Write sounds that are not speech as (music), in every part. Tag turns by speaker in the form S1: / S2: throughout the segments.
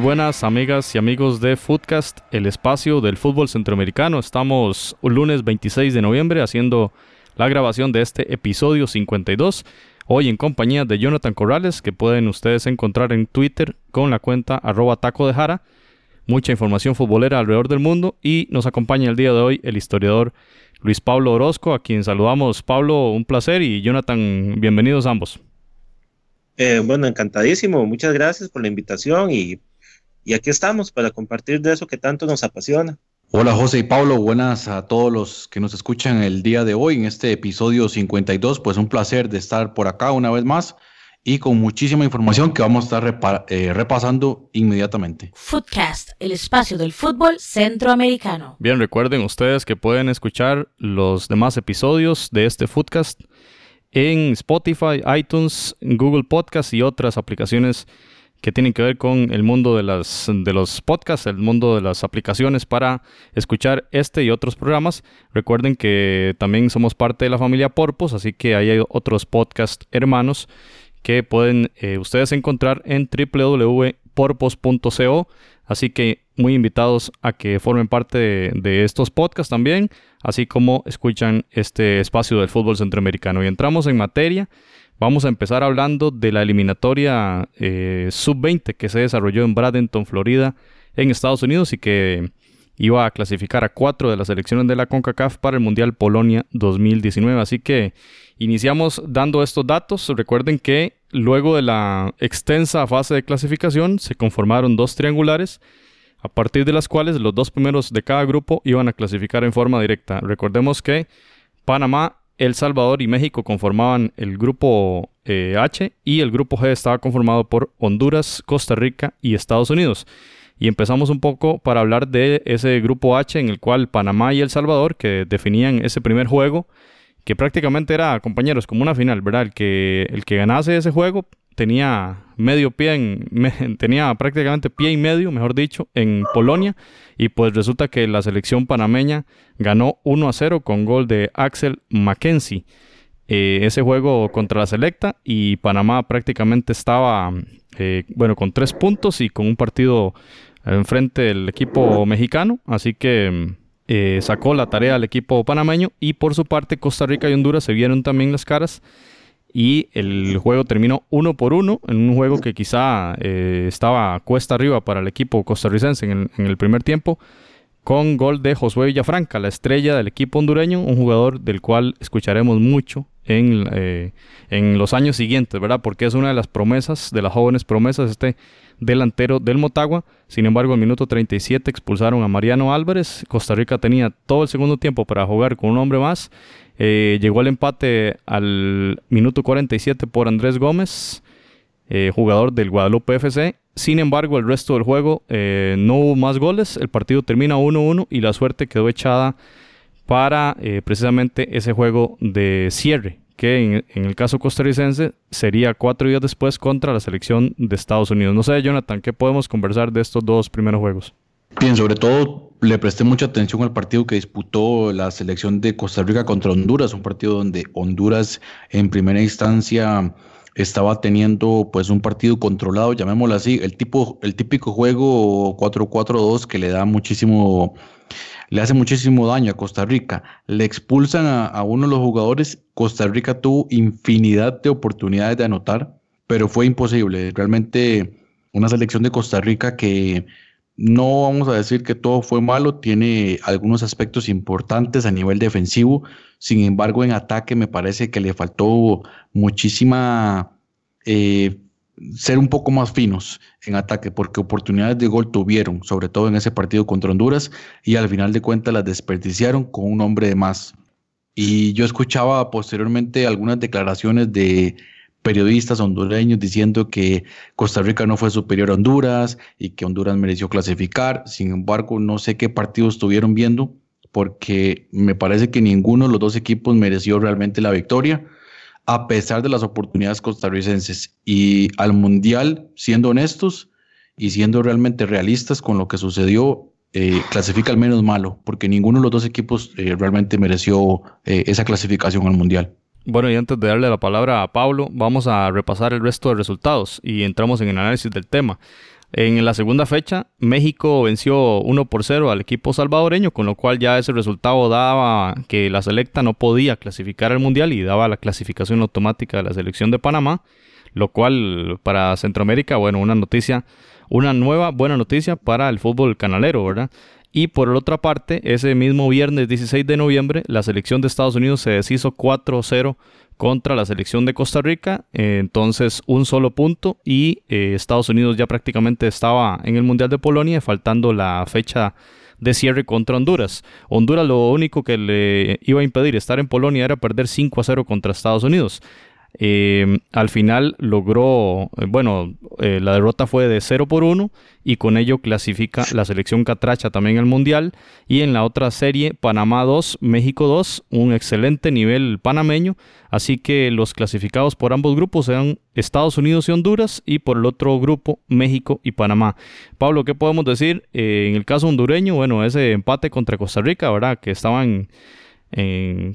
S1: buenas amigas y amigos de Footcast, el espacio del fútbol centroamericano. Estamos un lunes 26 de noviembre haciendo la grabación de este episodio 52. Hoy en compañía de Jonathan Corrales, que pueden ustedes encontrar en Twitter con la cuenta arroba taco de jara. Mucha información futbolera alrededor del mundo y nos acompaña el día de hoy el historiador Luis Pablo Orozco, a quien saludamos. Pablo, un placer y Jonathan, bienvenidos ambos.
S2: Eh, bueno, encantadísimo. Muchas gracias por la invitación y y aquí estamos para compartir de eso que tanto nos apasiona.
S3: Hola José y Pablo, buenas a todos los que nos escuchan el día de hoy en este episodio 52. Pues un placer de estar por acá una vez más y con muchísima información que vamos a estar eh, repasando inmediatamente.
S4: Footcast, el espacio del fútbol centroamericano.
S1: Bien, recuerden ustedes que pueden escuchar los demás episodios de este Footcast en Spotify, iTunes, Google Podcast y otras aplicaciones que tienen que ver con el mundo de, las, de los podcasts, el mundo de las aplicaciones para escuchar este y otros programas. Recuerden que también somos parte de la familia Porpos, así que ahí hay otros podcast hermanos que pueden eh, ustedes encontrar en www.porpos.co. Así que muy invitados a que formen parte de, de, estos podcasts también, así como escuchan este espacio del fútbol centroamericano. Y entramos en materia. Vamos a empezar hablando de la eliminatoria eh, sub-20 que se desarrolló en Bradenton, Florida, en Estados Unidos y que iba a clasificar a cuatro de las selecciones de la CONCACAF para el Mundial Polonia 2019. Así que iniciamos dando estos datos. Recuerden que luego de la extensa fase de clasificación se conformaron dos triangulares a partir de las cuales los dos primeros de cada grupo iban a clasificar en forma directa. Recordemos que Panamá el Salvador y México conformaban el grupo eh, H y el grupo G estaba conformado por Honduras, Costa Rica y Estados Unidos. Y empezamos un poco para hablar de ese grupo H en el cual Panamá y El Salvador, que definían ese primer juego, que prácticamente era, compañeros, como una final, ¿verdad? El que, el que ganase ese juego tenía medio pie en, (laughs) tenía prácticamente pie y medio, mejor dicho, en Polonia y pues resulta que la selección panameña ganó 1 a 0 con gol de Axel Mackenzie. Eh, ese juego contra la selecta y Panamá prácticamente estaba, eh, bueno, con tres puntos y con un partido enfrente del equipo mexicano, así que eh, sacó la tarea al equipo panameño y por su parte Costa Rica y Honduras se vieron también las caras y el juego terminó uno por uno en un juego que quizá eh, estaba cuesta arriba para el equipo costarricense en el, primer tiempo con gol de Josué Villafranca, la estrella del equipo hondureño, un jugador del cual escucharemos mucho en, eh, en los años siguientes, ¿verdad? Porque es una de las promesas, de las jóvenes promesas, este delantero del Motagua. Sin embargo, en minuto 37 expulsaron a Mariano Álvarez. Costa Rica tenía todo el segundo tiempo para jugar con un hombre más eh, llegó el empate al minuto 47 por Andrés Gómez, eh, jugador del Guadalupe FC. Sin embargo, el resto del juego eh, no hubo más goles. El partido termina 1-1 y la suerte quedó echada para precisamente ese juego de cierre, que en, el caso costarricense sería cuatro días después contra la selección de Estados Unidos. No sé, Jonathan, ¿qué podemos conversar de estos dos primeros juegos?
S3: Bien, sobre todo le presté mucha atención al partido que disputó la selección de Costa Rica contra Honduras, un partido donde Honduras en primera instancia estaba teniendo pues un partido controlado, llamémoslo así, el tipo el típico juego 4-4-2 que le da muchísimo le hace muchísimo daño a Costa Rica. Le expulsan a, uno de los jugadores. Costa Rica tuvo infinidad de oportunidades de anotar, pero fue imposible. Realmente una selección de Costa Rica que no vamos a decir que todo fue malo, tiene algunos aspectos importantes a nivel defensivo, sin embargo en ataque me parece que le faltó muchísima eh, ser un poco más finos en ataque, porque oportunidades de gol tuvieron, sobre todo en ese partido contra Honduras, y al final de cuentas las desperdiciaron con un hombre de más. Y yo escuchaba posteriormente algunas declaraciones de periodistas hondureños diciendo que Costa Rica no fue superior a Honduras y que Honduras mereció clasificar. Sin embargo, no sé qué partidos estuvieron viendo porque me parece que ninguno de los dos equipos mereció realmente la victoria. A pesar de las oportunidades costarricenses. Y al Mundial, siendo honestos y siendo realmente realistas con lo que sucedió, eh, clasifica al menos malo, porque ninguno de los dos equipos eh, realmente mereció eh, esa clasificación al Mundial.
S1: Bueno, y antes de darle la palabra a Pablo, vamos a repasar el resto de resultados y entramos en el análisis del tema. En la segunda fecha, México venció 1 por 0 al equipo salvadoreño, con lo cual ya ese resultado daba que la selecta no podía clasificar al Mundial y daba la clasificación automática de la selección de Panamá, lo cual para Centroamérica, bueno, una noticia, una nueva buena noticia para el fútbol canalero, ¿verdad? Y por otra parte, ese mismo viernes 16 de noviembre, la selección de Estados Unidos se deshizo 4-0 contra la selección de Costa Rica. Eh, entonces, un solo punto y eh, Estados Unidos ya prácticamente estaba en el Mundial de Polonia, faltando la fecha de cierre contra Honduras. Honduras lo único que le iba a impedir estar en Polonia era perder 5 0 contra Estados Unidos. Eh, al final logró, eh, bueno, eh, la derrota fue de 0 por 1 y con ello clasifica la selección catracha también al Mundial. Y en la otra serie, Panamá 2, México 2, un excelente nivel panameño. Así que los clasificados por ambos grupos sean Estados Unidos y Honduras y por el otro grupo, México y Panamá. Pablo, ¿qué podemos decir? en el caso hondureño, bueno, ese empate contra Costa Rica, ¿verdad? Que estaban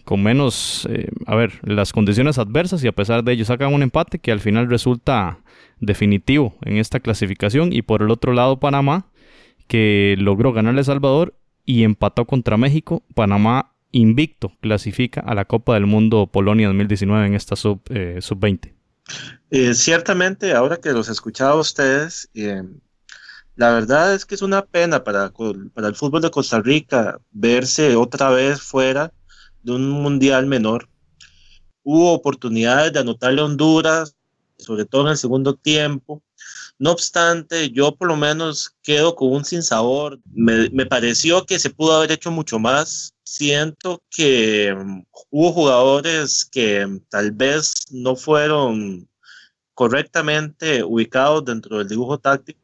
S1: con menos, eh, a ver, las condiciones adversas y a pesar de ello sacan un empate que al final resulta definitivo en esta clasificación y por el otro lado Panamá que logró ganarle a Salvador y empató contra México, Panamá invicto clasifica a la Copa del Mundo Polonia 2019 en esta sub, eh, sub 20.
S2: Eh, ciertamente, ahora que los escuchaba a ustedes, la verdad es que es una pena para, para el fútbol de Costa Rica verse otra vez fuera de un mundial menor. Hubo oportunidades de anotarle a Honduras, sobre todo en el segundo tiempo. No obstante, yo por lo menos quedo con un sinsabor. Me, me pareció que se pudo haber hecho mucho más. Siento que um, hubo jugadores que tal vez no fueron correctamente ubicados dentro del dibujo táctico.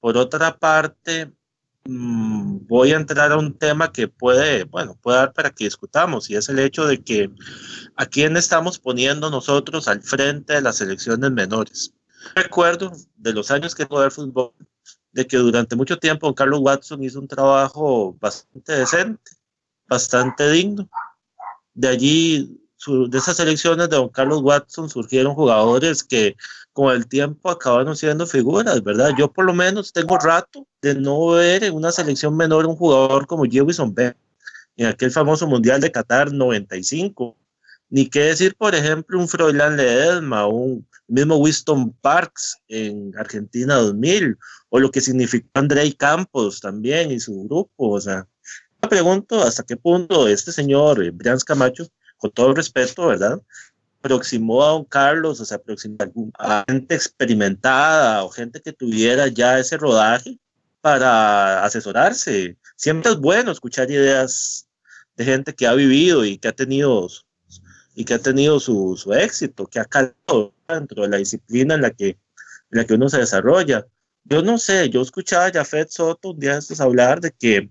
S2: Por otra parte, Mm, voy a entrar a un tema que puede, bueno, puede dar para que discutamos y es el hecho de que a quién estamos poniendo nosotros al frente de las selecciones menores. Recuerdo de los años que jugué al fútbol, de que durante mucho tiempo Carlos Watson hizo un trabajo bastante decente, bastante digno. De allí, de esas elecciones de don Carlos Watson surgieron jugadores que con el tiempo acabaron siendo figuras, ¿verdad? Yo por lo menos tengo rato de no ver en una selección menor un jugador como Jefferson B en aquel famoso Mundial de Qatar 95. Ni qué decir, por ejemplo, un Froilán Ledesma, un mismo Winston Parks en Argentina 2000, o lo que significó Andrei Campos también y su grupo. O sea, me pregunto hasta qué punto este señor, eh, Brian Camacho, con todo respeto, ¿verdad? aproximó a don Carlos, o sea, aproximó a gente experimentada o gente que tuviera ya ese rodaje para asesorarse. Siempre es bueno escuchar ideas de gente que ha vivido y que ha tenido y que ha tenido su, su éxito, que ha calado dentro de la disciplina en la que, en la que uno se desarrolla. Yo no sé, yo escuchaba a Jafet Soto un día estos hablar de que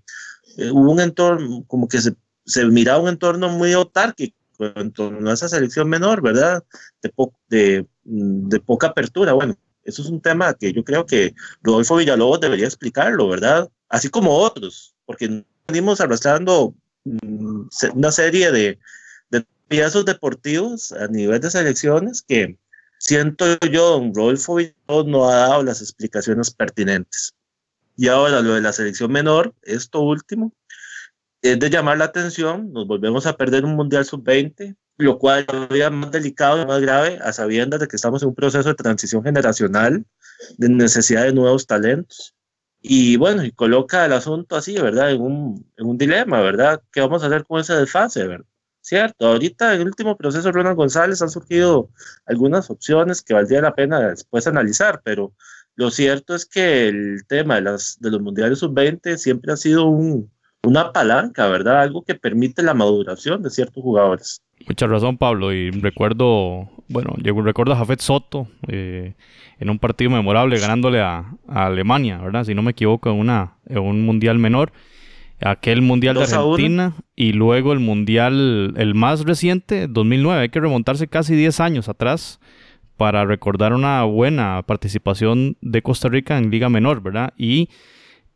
S2: eh, hubo un entorno, como que se, se miraba un entorno muy autárquico en torno a esa selección menor, ¿verdad? De, de, poca apertura. Bueno, eso es un tema que yo creo que Rodolfo Villalobos debería explicarlo, ¿verdad? Así como otros, porque venimos arrastrando mm, una serie de, de piezos deportivos a nivel de selecciones que siento yo, don Rodolfo Villalobos no ha dado las explicaciones pertinentes. Y ahora lo de la selección menor, esto último, es de llamar la atención, nos volvemos a perder un Mundial Sub-20, lo cual es más delicado y más grave a sabiendas de que estamos en un proceso de transición generacional, de necesidad de nuevos talentos. Y bueno, y coloca el asunto así, ¿verdad? En un, en un dilema, ¿verdad? ¿Qué vamos a hacer con ese desfase, ¿verdad? Cierto, ahorita en el último proceso de Ronald González han surgido algunas opciones que valdría la pena después analizar, pero lo cierto es que el tema de, las, de los mundiales sub-20 siempre ha sido un, una palanca, ¿verdad? Algo que permite la maduración de ciertos jugadores.
S1: Mucha razón, Pablo. Y recuerdo, bueno, yo recuerdo a Jafet Soto eh, en un partido memorable ganándole a, Alemania, ¿verdad? Si no me equivoco, en, una, en un mundial menor. aquel Mundial de Argentina y luego el Mundial, el más reciente, 2009. Hay que remontarse casi 10 años atrás para recordar una buena participación de Costa Rica en Liga Menor, ¿verdad? Y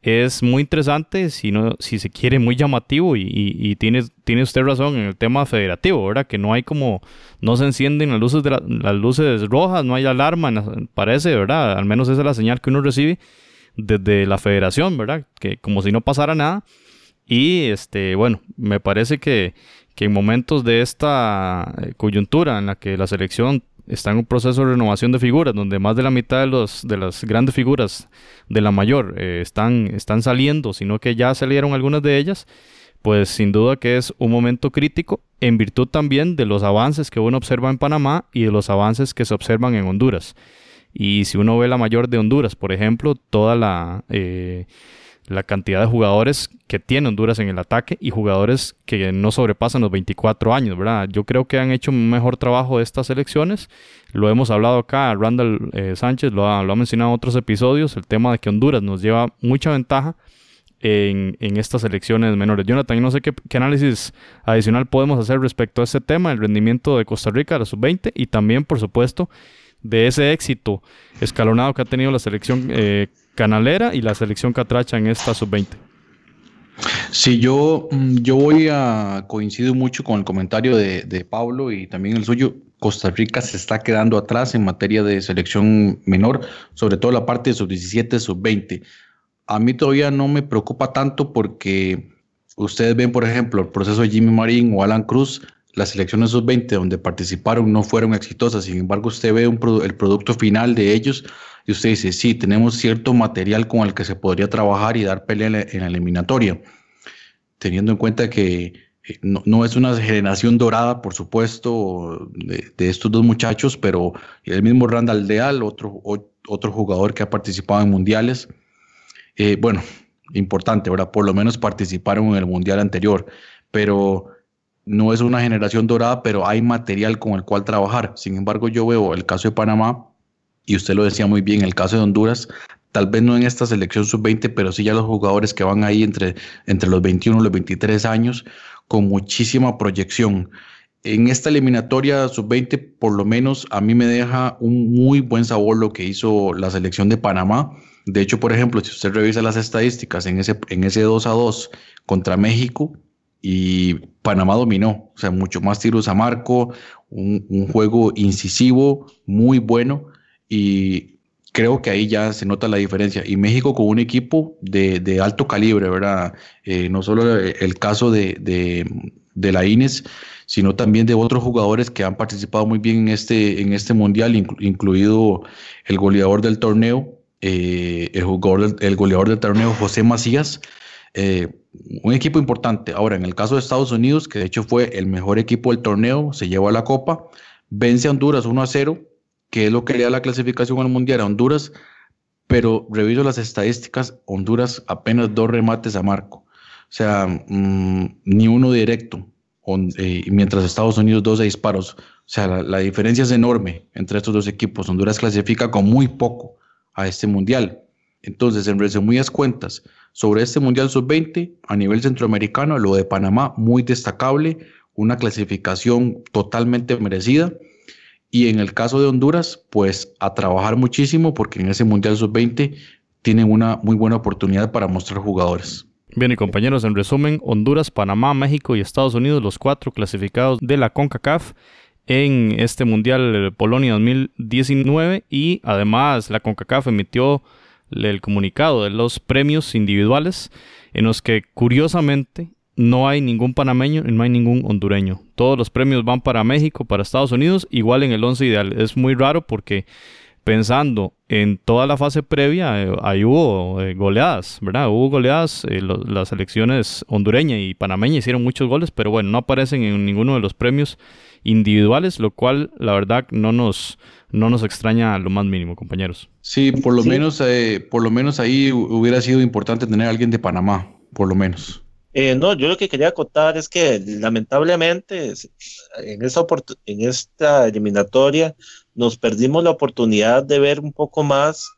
S1: es muy interesante, si, no, si se quiere, muy llamativo y, tiene, tiene usted razón en el tema federativo, ¿verdad? Que no hay como, no se encienden las luces, de las luces rojas, no hay alarma, parece, ¿verdad? Al menos esa es la señal que uno recibe desde la federación, ¿verdad? Que como si no pasara nada. Y este, bueno, me parece que, que en momentos de esta eh, coyuntura en la que la selección está en un proceso de renovación de figuras, donde más de la mitad de, los, de las grandes figuras de la mayor eh, están, están saliendo, sino que ya salieron algunas de ellas, pues sin duda que es un momento crítico en virtud también de los avances que uno observa en Panamá y de los avances que se observan en Honduras. Y si uno ve la mayor de Honduras, por ejemplo, toda la... Eh, la cantidad de jugadores que tiene Honduras en el ataque y jugadores que no sobrepasan los 24 años, ¿verdad? Yo creo que han hecho un mejor trabajo de estas elecciones. Lo hemos hablado acá, Randall eh, Sánchez lo ha, mencionado en otros episodios, el tema de que Honduras nos lleva mucha ventaja en, estas elecciones menores. Jonathan, no sé qué, qué, análisis adicional podemos hacer respecto a este tema, el rendimiento de Costa Rica a la sub-20 y también, por supuesto, de ese éxito escalonado que ha tenido la selección eh, canalera y la selección catracha en esta sub-20.
S3: Sí, yo, mm, yo voy a coincidir mucho con el comentario de, de, Pablo y también el suyo. Costa Rica se está quedando atrás en materia de selección menor, sobre todo la parte de sub-17, sub-20. A mí todavía no me preocupa tanto porque ustedes ven, por ejemplo, el proceso de Jimmy Marín o Alan Cruz, las selecciones sub-20 donde participaron no fueron exitosas, sin embargo usted ve el producto final de ellos y usted dice, sí, tenemos cierto material con el que se podría trabajar y dar pelea en la, eliminatoria, teniendo en cuenta que eh, no, es una generación dorada, por supuesto, de, estos dos muchachos, pero el mismo Randall Deal, otro, otro jugador que ha participado en mundiales, eh, bueno, importante, ¿verdad? Por lo menos participaron en el mundial anterior, pero no es una generación dorada, pero hay material con el cual trabajar. Sin embargo, yo veo el caso de Panamá, y usted lo decía muy bien, el caso de Honduras, tal vez no en esta selección sub-20, pero sí ya los jugadores que van ahí entre, entre los 21 y los 23 años, con muchísima proyección. En esta eliminatoria sub-20, por lo menos a mí me deja un muy buen sabor lo que hizo la selección de Panamá. De hecho, por ejemplo, si usted revisa las estadísticas en ese, en ese 2 a 2 contra México, y Panamá dominó, o sea, mucho más tiros a marco, un, juego incisivo, muy bueno y creo que ahí ya se nota la diferencia. Y México con un equipo de, alto calibre, ¿verdad? Eh, no solo el caso de, de, la Ines, sino también de otros jugadores que han participado muy bien en este, en este mundial, incluido el goleador del torneo, eh, el, jugador, el goleador del torneo José Macías. Eh, un equipo importante. Ahora, en el caso de Estados Unidos, que de hecho fue el mejor equipo del torneo, se llevó a la Copa, vence a Honduras 1 a 0, que es lo que le da la clasificación al Mundial a Honduras, pero reviso las estadísticas, Honduras apenas dos remates a marco, o sea, mm, ni uno directo, eh, mientras Estados Unidos 12 disparos. O sea, la, la diferencia es enorme entre estos dos equipos. Honduras clasifica con muy poco a este Mundial. Entonces, en resumidas cuentas, sobre este Mundial Sub-20 a nivel centroamericano, lo de Panamá muy destacable, una clasificación totalmente merecida. Y en el caso de Honduras, pues a trabajar muchísimo porque en ese Mundial Sub-20 tienen una muy buena oportunidad para mostrar jugadores.
S1: Bien, y compañeros, en resumen, Honduras, Panamá, México y Estados Unidos, los cuatro clasificados de la CONCACAF en este Mundial Polonia 2019 y además la CONCACAF emitió el comunicado de los premios individuales en los que curiosamente no hay ningún panameño y no hay ningún hondureño. Todos los premios van para México, para Estados Unidos, igual en el 11 ideal. Es muy raro porque pensando en toda la fase previa, eh, ahí hubo eh, goleadas, ¿verdad? Hubo goleadas, eh, las selecciones hondureña y panameña hicieron muchos goles, pero bueno, no aparecen en ninguno de los premios individuales, lo cual la verdad no nos, no nos extraña lo más mínimo, compañeros.
S3: Sí, por lo menos, por lo menos ahí hubiera sido importante tener a alguien de Panamá, por lo menos.
S2: no, yo lo que quería contar es que lamentablemente en esta, en esta eliminatoria nos perdimos la oportunidad de ver un poco más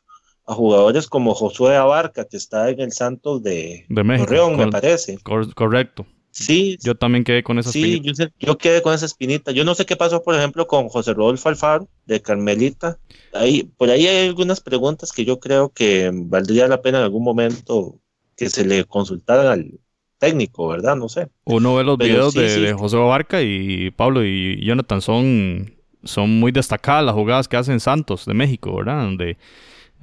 S2: a jugadores como Josué Abarca, que está en el Santos de,
S1: de México,
S2: Torreón, me parece.
S1: correcto.
S2: Sí.
S1: Yo también quedé con esa
S2: sí, Yo, yo, quedé con esa espinita. Yo no sé qué pasó, por ejemplo, con José Rodolfo Alfaro, de Carmelita. Ahí, por ahí hay algunas preguntas que yo creo que valdría la pena en algún momento que se le consultaran al técnico, ¿verdad? No sé.
S1: Uno ve los videos de, José Abarca y Pablo y Jonathan son, son muy destacadas las jugadas que hacen Santos de México, ¿verdad? Donde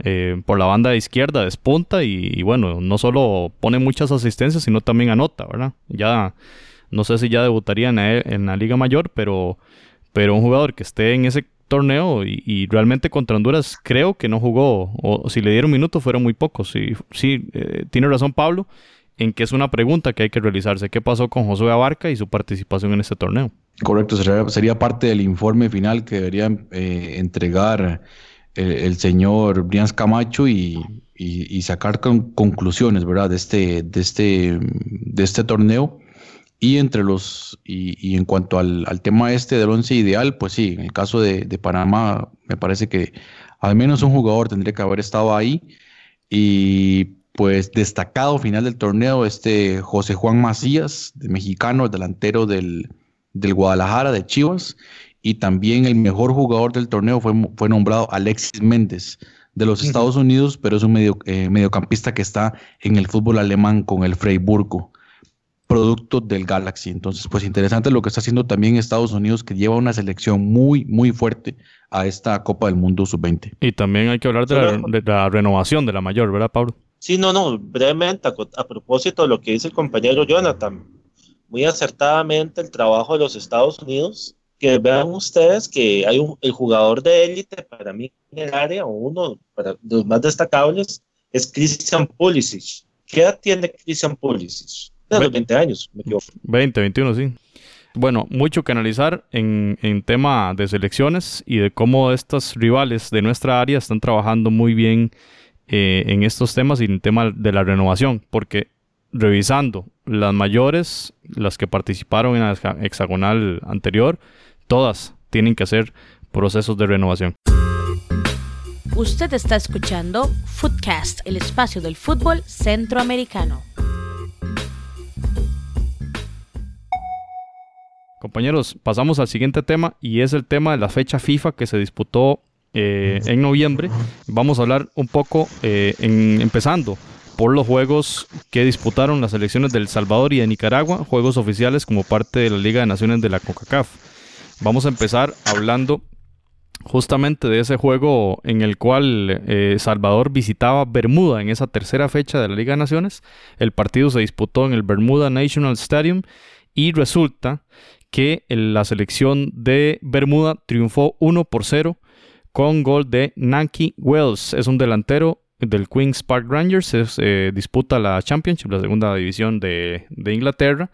S1: eh, por la banda de izquierda despunta y, bueno, no solo pone muchas asistencias, sino también anota, ¿verdad? Ya no sé si ya debutaría en la, Liga Mayor, pero, pero un jugador que esté en ese torneo y, realmente contra Honduras creo que no jugó, o si le dieron minutos fueron muy pocos. Sí, sí eh, tiene razón Pablo en que es una pregunta que hay que realizarse. ¿Qué pasó con Josué Abarca y su participación en este torneo?
S3: Correcto, sería, parte del informe final que debería eh, entregar el, señor Brian Camacho y, sacar conclusiones, ¿verdad? De este, de este, de este torneo. Y entre los, y, en cuanto al, tema este del once ideal, pues sí, en el caso de, Panamá, me parece que al menos un jugador tendría que haber estado ahí. Y pues destacado final del torneo, este José Juan Macías, de mexicano, el delantero del, del Guadalajara, de Chivas, y también el mejor jugador del torneo fue, fue nombrado Alexis Méndez de los Estados Unidos, pero es un medio, eh, mediocampista que está en el fútbol alemán con el Freiburgo, producto del Galaxy. Entonces, pues interesante lo que está haciendo también Estados Unidos, que lleva una selección muy, muy fuerte a esta Copa del Mundo Sub-20.
S1: Y también hay que hablar de la, de la, renovación de la mayor, ¿verdad, Pablo?
S2: Sí, no, no, brevemente, a, a propósito de lo que dice el compañero Jonathan, muy acertadamente el trabajo de los Estados Unidos que vean ustedes que hay un, el jugador de élite para mí en el área, uno para los más destacables, es Christian Pulisic. ¿Qué edad tiene Christian Pulisic? De los 20 años, me equivoco.
S1: 20, 21, sí. Bueno, mucho que analizar en, en tema de selecciones y de cómo estos rivales de nuestra área están trabajando muy bien eh, en estos temas y en el tema de la renovación, porque revisando las mayores, las que participaron en la hexagonal anterior, Todas tienen que hacer procesos de renovación.
S4: Usted está escuchando Footcast, el espacio del fútbol centroamericano.
S1: Compañeros, pasamos al siguiente tema y es el tema de la fecha FIFA que se disputó eh, en noviembre. Vamos a hablar un poco, eh, empezando por los juegos que disputaron las selecciones del Salvador y de Nicaragua, juegos oficiales como parte de la Liga de Naciones de la CONCACAF. Vamos a empezar hablando justamente de ese juego en el cual eh, Salvador visitaba Bermuda en esa tercera fecha de la Liga de Naciones. El partido se disputó en el Bermuda National Stadium y resulta que la selección de Bermuda triunfó 1 por 0 con gol de Nanki Wells. Es un delantero del Queen's Park Rangers. Eh, disputa la Championship, la segunda división de, de Inglaterra.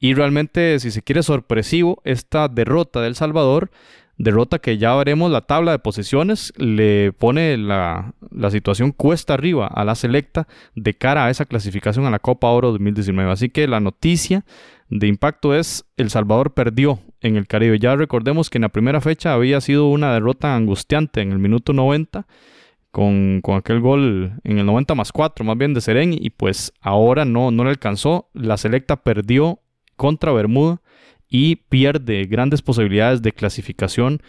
S1: Y realmente, si se quiere sorpresivo, esta derrota del Salvador, derrota que ya veremos la tabla de posiciones, le pone la, situación cuesta arriba a la selecta de cara a esa clasificación a la Copa Oro 2019. Así que la noticia de impacto es El Salvador perdió en el Caribe. Ya recordemos que en la primera fecha había sido una derrota angustiante en el minuto 90. Con, aquel gol en el 90 más 4, más bien de Serén, y pues ahora no, no le alcanzó. La selecta perdió contra Bermuda y pierde grandes posibilidades de clasificación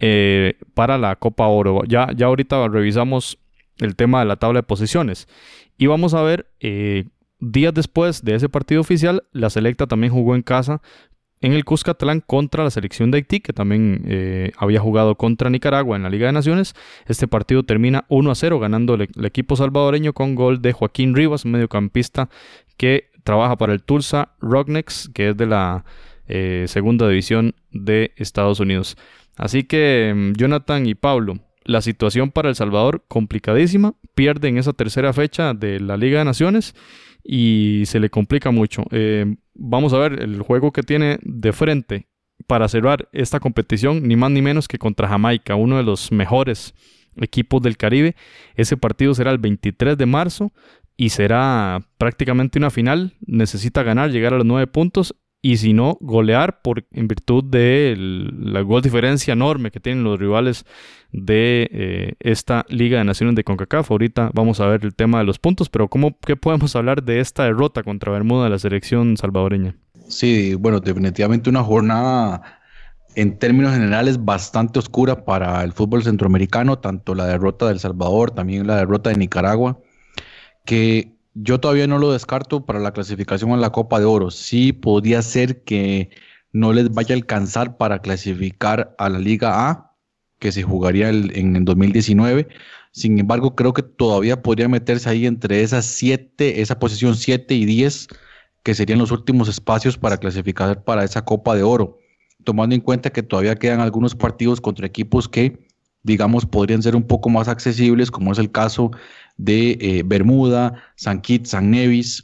S1: eh, para la Copa Oro. Ya, ya ahorita revisamos el tema de la tabla de posiciones y vamos a ver eh, días después de ese partido oficial, la selecta también jugó en casa en el Cuscatlán contra la selección de Haití, que también eh, había jugado contra Nicaragua en la Liga de Naciones. Este partido termina 1 a 0, ganando el, equipo salvadoreño con gol de Joaquín Rivas, mediocampista que trabaja para el Tulsa Rocknex, que es de la eh, segunda división de Estados Unidos. Así que mm, Jonathan y Pablo, la situación para El Salvador complicadísima, pierden esa tercera fecha de la Liga de Naciones y se le complica mucho. Eh, vamos a ver el juego que tiene de frente para cerrar esta competición, ni más ni menos que contra Jamaica, uno de los mejores equipos del Caribe. Ese partido será el 23 de marzo y será prácticamente una final. Necesita ganar, llegar a los nueve puntos y si no, golear por, en virtud de la gol diferencia enorme que tienen los rivales de eh, esta Liga de Naciones de CONCACAF. Ahorita vamos a ver el tema de los puntos, pero ¿cómo, ¿qué podemos hablar de esta derrota contra Bermuda de la selección salvadoreña?
S3: Sí, bueno, definitivamente una jornada en términos generales bastante oscura para el fútbol centroamericano, tanto la derrota del Salvador, también la derrota de Nicaragua, que yo todavía no lo descarto para la clasificación a la Copa de Oro. Sí podría ser que no les vaya a alcanzar para clasificar a la Liga A, que se jugaría en el 2019. Sin embargo, creo que todavía podría meterse ahí entre esas siete, esa posición 7 y 10, que serían los últimos espacios para clasificar para esa Copa de Oro, tomando en cuenta que todavía quedan algunos partidos contra equipos que, digamos, podrían ser un poco más accesibles, como es el caso de eh, Bermuda, San Kitts, San Nevis.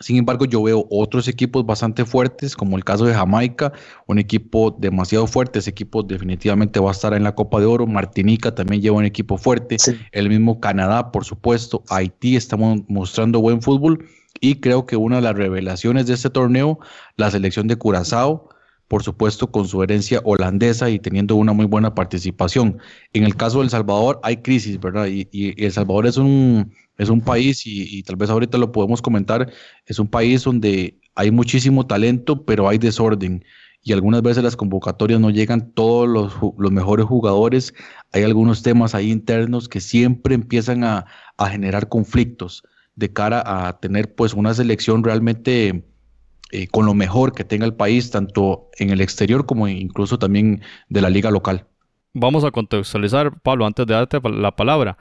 S3: Sin embargo, yo veo otros equipos bastante fuertes, como el caso de Jamaica, un equipo demasiado fuerte. Ese equipo definitivamente va a estar en la Copa de Oro. Martinica también lleva un equipo fuerte. El mismo Canadá, por supuesto. Haití está mostrando buen fútbol. Y creo que una de las revelaciones de este torneo, la selección de Curazao, por supuesto con su herencia holandesa y teniendo una muy buena participación. En el caso de El Salvador hay crisis, ¿verdad? Y, El Salvador es un, es un país, y, tal vez ahorita lo podemos comentar, es un país donde hay muchísimo talento, pero hay desorden. Y algunas veces las convocatorias no llegan todos los, los mejores jugadores. Hay algunos temas ahí internos que siempre empiezan a, a generar conflictos de cara a tener pues una selección realmente eh, con lo mejor que tenga el país, tanto en el exterior como incluso también de la liga local.
S1: Vamos a contextualizar, Pablo, antes de darte la palabra.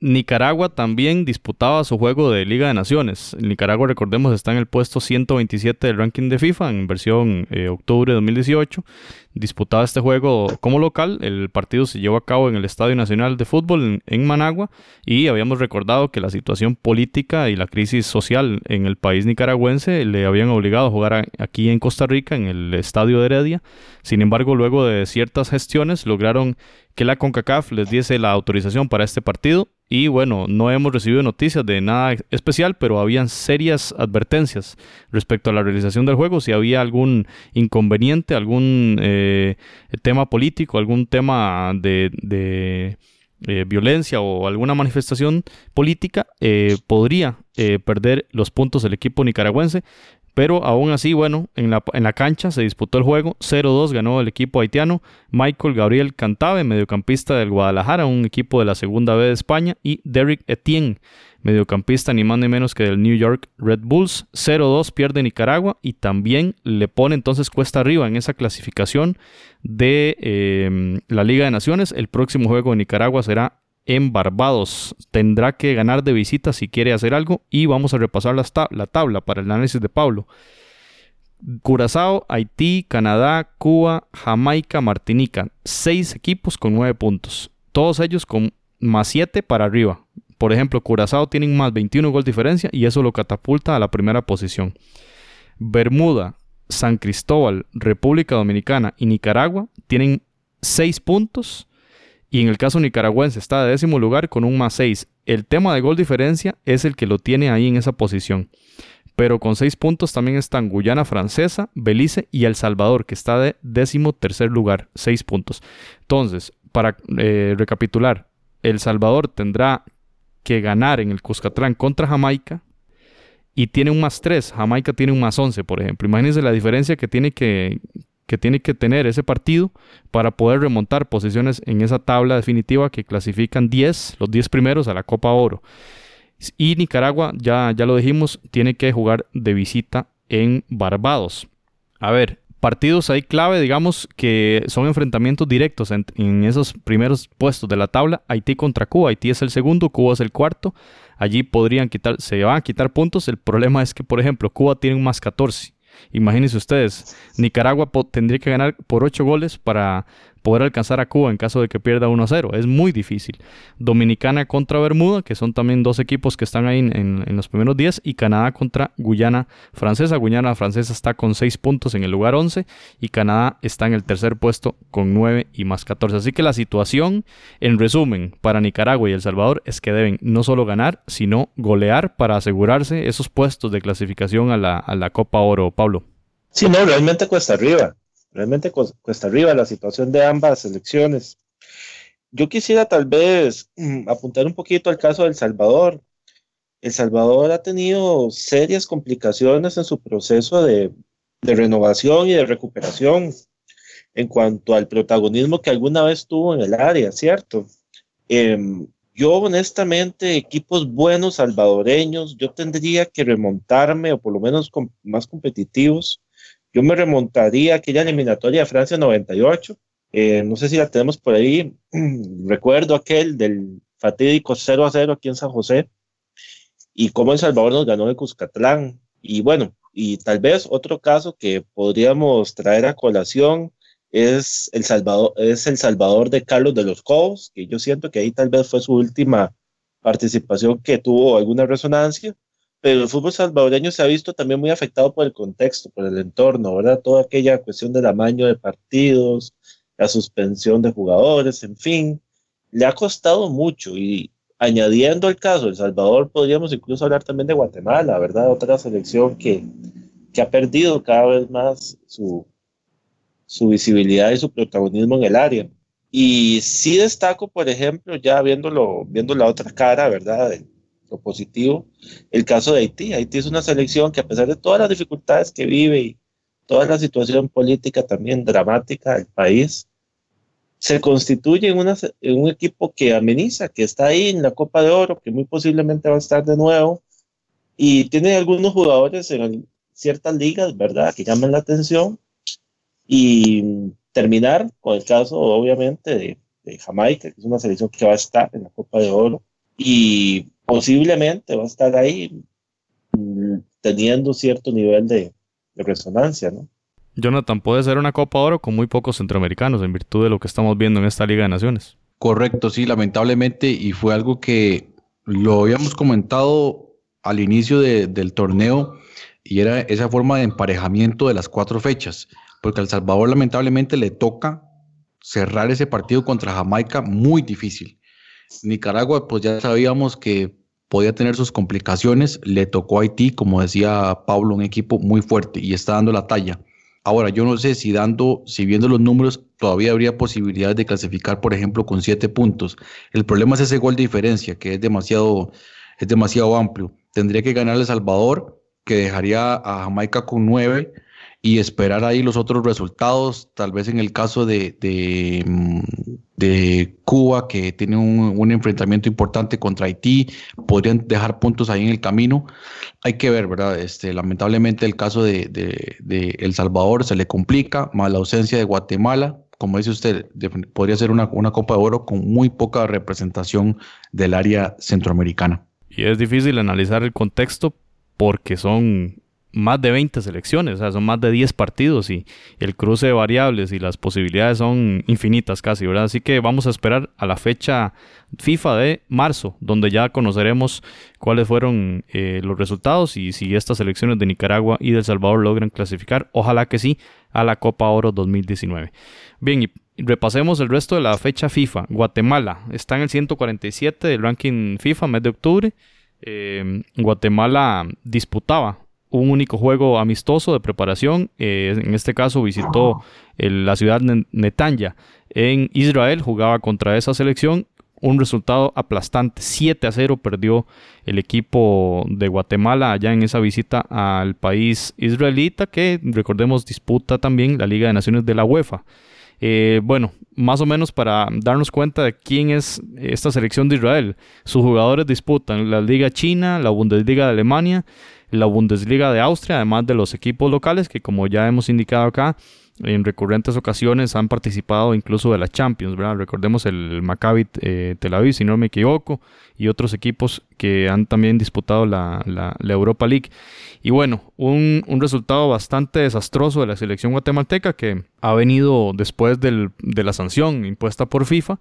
S1: Nicaragua también disputaba su juego de Liga de Naciones. Nicaragua, recordemos, está en el puesto 127 del ranking de FIFA en versión eh, octubre de 2018. Disputaba este juego como local. El partido se llevó a cabo en el Estadio Nacional de Fútbol en, Managua y habíamos recordado que la situación política y la crisis social en el país nicaragüense le habían obligado a jugar aquí en Costa Rica en el Estadio de Heredia. Sin embargo, luego de ciertas gestiones lograron que la CONCACAF les diese la autorización para este partido y bueno, no hemos recibido noticias de nada especial, pero habían serias advertencias respecto a la realización del juego, si había algún inconveniente, algún eh, tema político, algún tema de, eh, violencia o alguna manifestación política, eh, podría perder los puntos el equipo nicaragüense. Pero aún así, bueno, en la, en la cancha se disputó el juego. 0-2 ganó el equipo haitiano. Michael Gabriel Cantave, mediocampista del Guadalajara, un equipo de la segunda B de España. Y Derrick Etienne, mediocampista ni más ni menos que del New York Red Bulls. 0-2 pierde Nicaragua y también le pone entonces cuesta arriba en esa clasificación de em, la Liga de Naciones. El próximo juego de Nicaragua será en Barbados. Tendrá que ganar de visita si quiere hacer algo y vamos a repasar la, tabla para el análisis de Pablo. Curazao, Haití, Canadá, Cuba, Jamaica, Martinica. Seis equipos con nueve puntos. Todos ellos con más siete para arriba. Por ejemplo, Curazao tienen más 21 gol diferencia y eso lo catapulta a la primera posición. Bermuda, San Cristóbal, República Dominicana y Nicaragua tienen seis puntos y en el caso nicaragüense está de décimo lugar con un más 6. El tema de gol diferencia es el que lo tiene ahí en esa posición. Pero con 6 puntos también están Guyana Francesa, Belice y El Salvador, que está de décimo tercer lugar, 6 puntos. Entonces, para eh, recapitular, El Salvador tendrá que ganar en el Cuscatlán contra Jamaica y tiene un más 3. Jamaica tiene un más 11, por ejemplo. Imagínense la diferencia que tiene que, que tiene que tener ese partido para poder remontar posiciones en esa tabla definitiva que clasifican 10, los 10 primeros a la Copa Oro. Y Nicaragua, ya, ya lo dijimos, tiene que jugar de visita en Barbados. A ver, partidos ahí clave, digamos, que son enfrentamientos directos en, en, esos primeros puestos de la tabla. Haití contra Cuba. Haití es el segundo, Cuba es el cuarto. Allí podrían quitar, se van a quitar puntos. El problema es que, por ejemplo, Cuba tiene un más 14 Imagínense ustedes, Nicaragua tendría que ganar por 8 goles para poder alcanzar a Cuba en caso de que pierda 1 a 0. Es muy difícil. Dominicana contra Bermuda, que son también dos equipos que están ahí en, los primeros 10, y Canadá contra Guyana Francesa. Guyana Francesa está con 6 puntos en el lugar 11 y Canadá está en el tercer puesto con 9 y más 14. Así que la situación, en resumen, para Nicaragua y El Salvador es que deben no solo ganar, sino golear para asegurarse esos puestos de clasificación a la, a la Copa Oro, Pablo.
S2: Sí, no, realmente cuesta arriba. Realmente cuesta arriba la situación de ambas selecciones. Yo quisiera tal vez mm, apuntar un poquito al caso de El Salvador. El Salvador ha tenido serias complicaciones en su proceso de, renovación y de recuperación en cuanto al protagonismo que alguna vez tuvo en el área, ¿cierto? Em, yo honestamente, equipos buenos salvadoreños, yo tendría que remontarme, o por lo menos más competitivos, yo me remontaría a aquella eliminatoria de Francia 98, eh, no sé si la tenemos por ahí. (clears throat) Recuerdo aquel del fatídico 0 a 0 aquí en San José y cómo El Salvador nos ganó de Cuscatlán. Y bueno, y tal vez otro caso que podríamos traer a colación es El Salvador, es el Salvador de Carlos de los Cobos, que yo siento que ahí tal vez fue su última participación que tuvo alguna resonancia, pero el fútbol salvadoreño se ha visto también muy afectado por el contexto, por el entorno, ¿verdad? Toda aquella cuestión del amaño de partidos, la suspensión de jugadores, en fin, le ha costado mucho y añadiendo el caso El Salvador, podríamos incluso hablar también de Guatemala, ¿verdad? Otra selección que, que ha perdido cada vez más su, su visibilidad y su protagonismo en el área. Y sí destaco, por ejemplo, ya viéndolo, viendo la otra cara, ¿verdad? Lo positivo, el caso de Haití. Haití es una selección que a pesar de todas las dificultades que vive y toda la situación política también dramática del país, se constituye en, un equipo que ameniza, que está ahí en la Copa de Oro, que muy posiblemente va a estar de nuevo, y tiene algunos jugadores en ciertas ligas, ¿verdad?, que llaman la atención, y terminar con el caso, obviamente, de, de Jamaica, que es una selección que va a estar en la Copa de Oro, y posiblemente va a estar ahí mm, teniendo cierto nivel de, de resonancia, ¿no?
S1: Jonathan, puede ser una Copa Oro con muy pocos centroamericanos en virtud de lo que estamos viendo en esta Liga de Naciones.
S3: Correcto, sí, lamentablemente, y fue algo que lo habíamos comentado al inicio del torneo, y era esa forma de emparejamiento de las cuatro fechas, porque al Salvador lamentablemente le toca cerrar ese partido contra Jamaica muy difícil. Nicaragua, pues ya sabíamos que podía tener sus complicaciones, le tocó a Haití, como decía Pablo, un equipo muy fuerte y está dando la talla. Ahora, yo no sé si dando, si viendo los números, todavía habría posibilidades de clasificar, por ejemplo, con siete puntos. El problema es ese gol de diferencia, que es demasiado, es demasiado amplio. Tendría que ganar El Salvador, que dejaría a Jamaica con nueve y esperar ahí los otros resultados, tal vez en el caso de, de, mm, Cuba, que tiene un, enfrentamiento importante contra Haití, podrían dejar puntos ahí en el camino. Hay que ver, ¿verdad? Este, lamentablemente el caso de, de El Salvador se le complica, más la ausencia de Guatemala, como dice usted, podría ser una, una Copa de Oro con muy poca representación del área centroamericana.
S1: Y es difícil analizar el contexto porque son más de 20 selecciones, o sea, son más de 10 partidos y el cruce de variables y las posibilidades son infinitas casi, ¿verdad? Así que vamos a esperar a la fecha FIFA de marzo, donde ya conoceremos cuáles fueron eh, los resultados y si estas selecciones de Nicaragua y de El Salvador logran clasificar, ojalá que sí, a la Copa Oro 2019. Bien, y repasemos el resto de la fecha FIFA. Guatemala está en el 147 del ranking FIFA, mes de octubre. Eh, Guatemala disputaba un único juego amistoso de preparación. Eh, en este caso visitó la ciudad de Netanya en Israel, jugaba contra esa selección. Un resultado aplastante, 7 a 0 perdió el equipo de Guatemala allá en esa visita al país israelita que recordemos disputa también la Liga de Naciones de la UEFA. Eh, bueno, más o menos para darnos cuenta de quién es esta selección de Israel. Sus jugadores disputan la Liga China, la Bundesliga de Alemania, la Bundesliga de Austria, además de los equipos locales que como ya hemos indicado acá, en recurrentes ocasiones han participado incluso de la Champions, ¿verdad? Recordemos el Maccabi eh, Tel Aviv, si no me equivoco, y otros equipos que han también disputado la, la, Europa League. Y bueno, un, un, resultado bastante desastroso de la selección guatemalteca que ha venido después del, de la sanción impuesta por FIFA.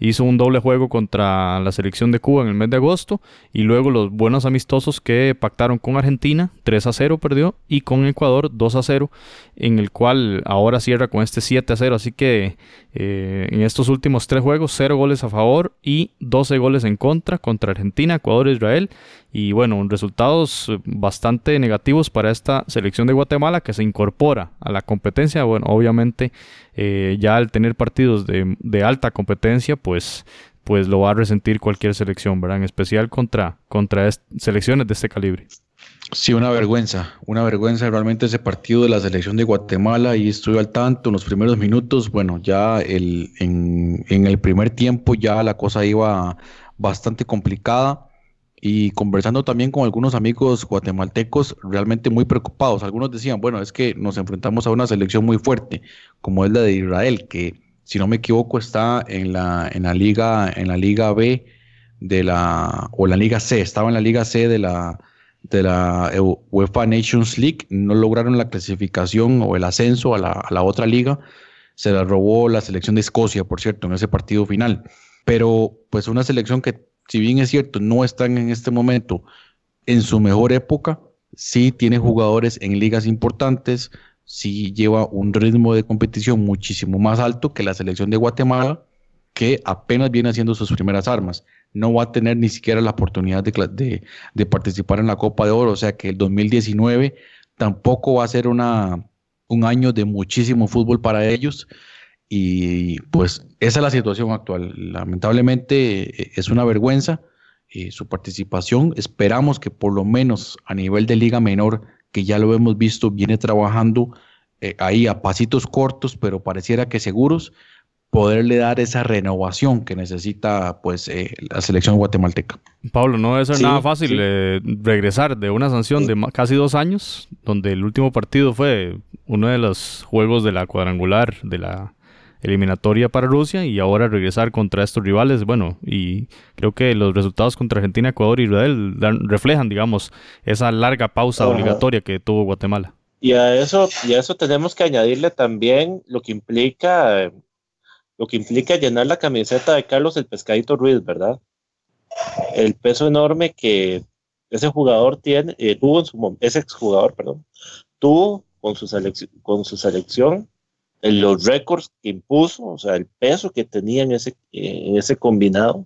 S1: Hizo un doble juego contra la selección de Cuba en el mes de agosto y luego los buenos amistosos que pactaron con Argentina, 3 a 0 perdió, y con Ecuador 2 a 0, en el cual ahora cierra con este 7 a 0, así que eh, en estos últimos tres juegos, 0 goles a favor y 12 goles en contra contra Argentina, Ecuador Israel. Y bueno, resultados bastante negativos para esta selección de Guatemala que se incorpora a la competencia. Bueno, obviamente eh, ya al tener partidos de, de alta competencia, pues pues lo va a resentir cualquier selección, ¿verdad? En especial contra, contra selecciones de este calibre.
S3: Sí, una vergüenza, una vergüenza realmente ese partido de la selección de Guatemala y estuve al tanto en los primeros minutos, bueno, ya el, en, en el primer tiempo ya la cosa iba bastante complicada y conversando también con algunos amigos guatemaltecos realmente muy preocupados. Algunos decían, bueno, es que nos enfrentamos a una selección muy fuerte, como es la de Israel, que si no me equivoco, está en la, en la liga, en la liga B de la, o la liga C, estaba en la liga C de la, de la UEFA Nations League, no lograron la clasificación o el ascenso a la, a la otra liga, se la robó la selección de Escocia, por cierto, en ese partido final. Pero pues una selección que, si bien es cierto, no están en este momento en su mejor época, sí tiene jugadores en ligas importantes, sí lleva un ritmo de competición muchísimo más alto que la selección de Guatemala, que apenas viene haciendo sus primeras armas. No va a tener ni siquiera la oportunidad de, de, participar en la Copa de Oro, o sea que el 2019 tampoco va a ser una, un año de muchísimo fútbol para ellos. Y pues esa es la situación actual. Lamentablemente eh, es una vergüenza eh, su participación. Esperamos que por lo menos a nivel de liga menor que ya lo hemos visto, viene trabajando eh, ahí a pasitos cortos, pero pareciera que seguros, poderle dar esa renovación que necesita pues eh, la selección guatemalteca.
S1: Pablo, no debe ser nada fácil eh, regresar de una sanción de casi dos años, donde el último partido fue uno de los juegos de la cuadrangular de la eliminatoria para Rusia y ahora regresar contra estos rivales, bueno, y creo que los resultados contra Argentina, Ecuador y Israel reflejan, digamos, esa larga pausa obligatoria que tuvo Guatemala.
S2: Y a eso, y a eso tenemos que añadirle también lo que implica lo que implica llenar la camiseta de Carlos el Pescadito Ruiz, ¿verdad? El peso enorme que ese jugador tiene, eh, tuvo en su ese exjugador, perdón, tuvo con su selección, con su selección en los récords que impuso, o sea, el peso que tenía en ese, en ese combinado.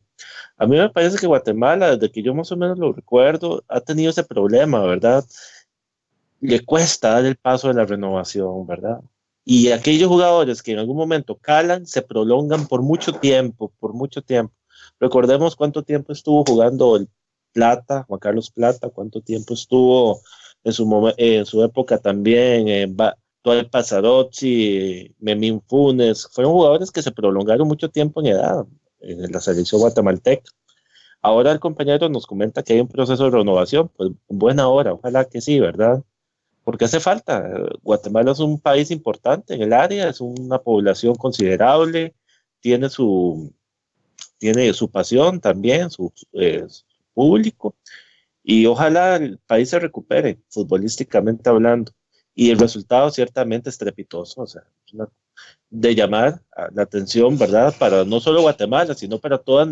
S2: A mí me parece que Guatemala, desde que yo más o menos lo recuerdo, ha tenido ese problema, ¿verdad? Le cuesta dar el paso de la renovación, ¿verdad? Y aquellos jugadores que en algún momento calan, se prolongan por mucho tiempo, por mucho tiempo. Recordemos cuánto tiempo estuvo jugando el Plata, Juan Carlos Plata, cuánto tiempo estuvo en su, en su época también en Tual Pasarozzi, Memín Funes, fueron jugadores que se prolongaron mucho tiempo en edad en la selección guatemalteca. Ahora el compañero nos comenta que hay un proceso de renovación, pues en buena hora, ojalá que sí, ¿verdad? Porque hace falta. Guatemala es un país importante en el área, es una población considerable, tiene su, tiene su pasión también, su, eh, su público, y ojalá el país se recupere futbolísticamente hablando y el resultado ciertamente estrepitoso, o sea, de llamar la atención, ¿verdad? Para no solo Guatemala, sino para toda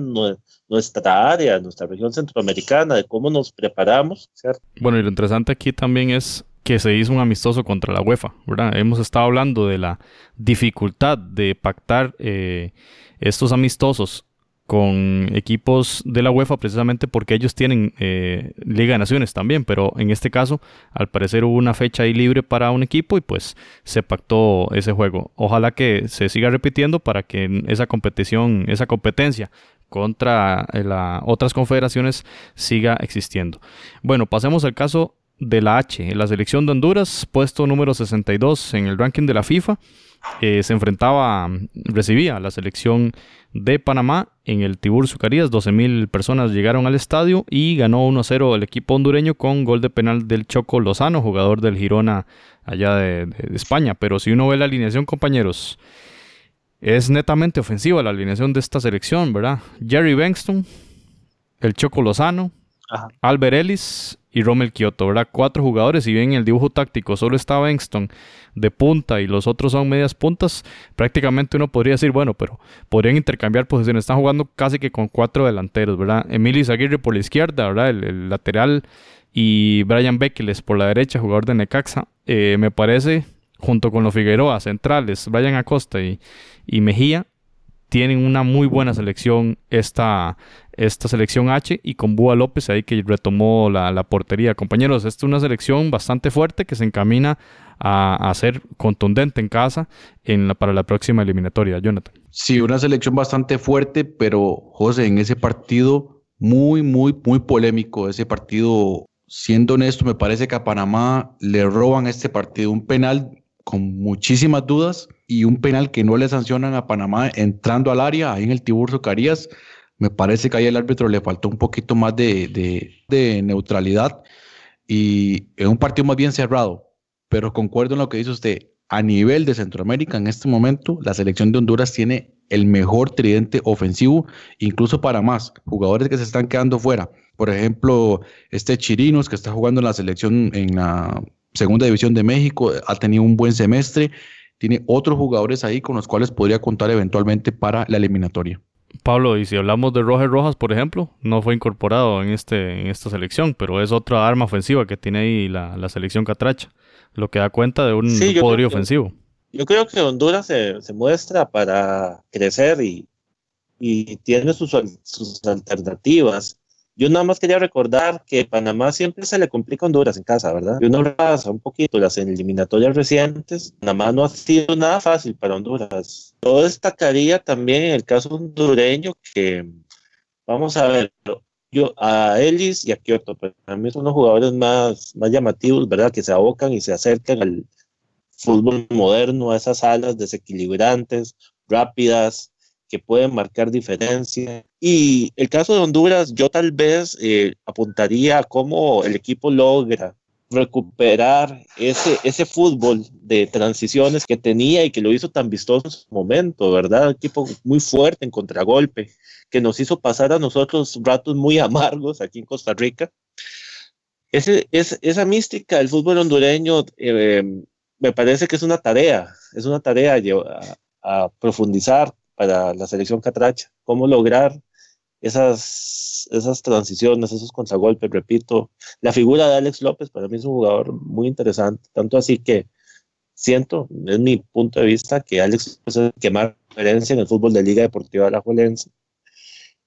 S2: nuestra área, nuestra región centroamericana, de cómo nos preparamos, ¿cierto?
S1: Bueno, y lo interesante aquí también es que se hizo un amistoso contra la UEFA. Hemos estado hablando de la dificultad de pactar eh, estos amistosos con equipos de la UEFA precisamente porque ellos tienen eh, Liga de Naciones también, pero en este caso al parecer hubo una fecha ahí libre para un equipo y pues se pactó ese juego. Ojalá que se siga repitiendo para que esa competición, esa competencia contra las otras confederaciones siga existiendo. Bueno, pasemos al caso de la H, la selección de Honduras, puesto número 62 en el ranking de la FIFA. Eh, se enfrentaba, recibía la selección de Panamá en el Tiburcio Carías. 12.000 personas llegaron al estadio y ganó 1-0 el equipo hondureño con gol de penal del Choco Lozano, jugador del Girona allá de, España. Pero si uno ve la alineación, compañeros, es netamente ofensiva la alineación de esta selección, ¿verdad? Jerry Bengston, el Choco Lozano, Albert Ellis y Rommel Kioto, ¿verdad? Cuatro jugadores, si bien en el dibujo táctico solo está Bengston de punta y los otros son medias puntas, prácticamente uno podría decir, bueno, pero podrían intercambiar posiciones. Están jugando casi que con cuatro delanteros, ¿verdad? Emilio Aguirre por la izquierda, ¿verdad? El, lateral y Brian Bekeles por la derecha, jugador de Necaxa. Eh, me parece junto con los Figueroa, centrales, Brian Acosta y, y Mejía, tienen una muy buena selección esta, esta selección H y con Búa López ahí que retomó la, portería. Compañeros, esta es una selección bastante fuerte que se encamina a, ser contundente en casa en la, para la próxima eliminatoria. Jonathan.
S3: Sí, una selección bastante fuerte, pero José, en ese partido muy, muy, muy polémico, ese partido, siendo honesto, me parece que a Panamá le roban este partido un penal con muchísimas dudas y un penal que no le sancionan a Panamá entrando al área, ahí en el Tiburcio Carías. Me parece que ahí el árbitro le faltó un poquito más de, de, neutralidad y es un partido más bien cerrado. Pero concuerdo en lo que dice usted. A nivel de Centroamérica, en este momento, la selección de Honduras tiene el mejor tridente ofensivo, incluso para más jugadores que se están quedando fuera. Por ejemplo, este Chirinos que está jugando en la selección en la Segunda División de México, ha tenido un buen semestre tiene otros jugadores ahí con los cuales podría contar eventualmente para la eliminatoria.
S1: Pablo, y si hablamos de Roger Rojas, por ejemplo, no fue incorporado en, este, en esta selección, pero es otra arma ofensiva que tiene ahí la, selección Catracha, lo que da cuenta de un poderío ofensivo.
S2: Yo creo que Honduras se, muestra para crecer y, y tiene sus, sus alternativas. Yo nada más quería recordar que Panamá siempre se le complica a Honduras en casa, ¿verdad? Y uno pasa un poquito las eliminatorias recientes, Panamá no ha sido nada fácil para Honduras. Yo destacaría también en el caso hondureño que, vamos a ver, yo a Ellis y a Kioto, para mí son los jugadores más, más llamativos, ¿verdad? Que se abocan y se acercan al fútbol moderno, a esas alas desequilibrantes, rápidas, que pueden marcar diferencia. Y el caso de Honduras, yo tal vez eh, apuntaría a cómo el equipo logra recuperar ese, ese fútbol de transiciones que tenía y que lo hizo tan vistoso en su momento, ¿verdad? Un equipo muy fuerte en contragolpe, que nos hizo pasar a nosotros ratos muy (laughs) amargos aquí en Costa Rica. Ese, es, esa mística del fútbol hondureño eh, me parece que es una tarea, es una tarea a, a profundizar para la selección catracha, cómo lograr esas, esas transiciones, esos contragolpes, repito. La figura de Alex López para mí es un jugador muy interesante, tanto así que siento, es mi punto de vista, que Alex es el que más referencia en el fútbol de Liga Deportiva de la Juelense.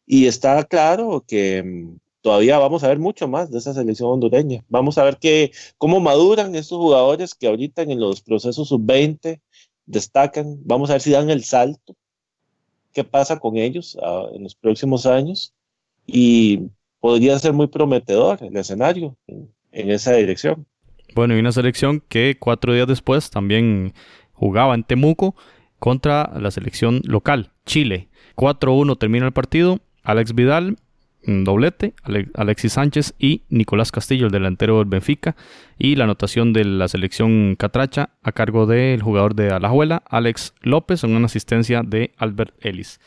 S2: Y está claro que mm, todavía vamos a ver mucho más de esa selección hondureña. Vamos a ver que, cómo maduran estos jugadores que ahorita en los procesos sub-20 destacan. Vamos a ver si dan el salto qué pasa con ellos ah, en los próximos años y podría ser muy prometedor el escenario en, esa dirección.
S1: Bueno, y una selección que cuatro días después también jugaba en Temuco contra la selección local, Chile. 4-1 termina el partido. Alex Vidal doblete, Alexis Sánchez y Nicolás Castillo, el delantero del Benfica, y la anotación de la selección Catracha a cargo del jugador de Alajuela, Alex López, en una asistencia de Albert Ellis.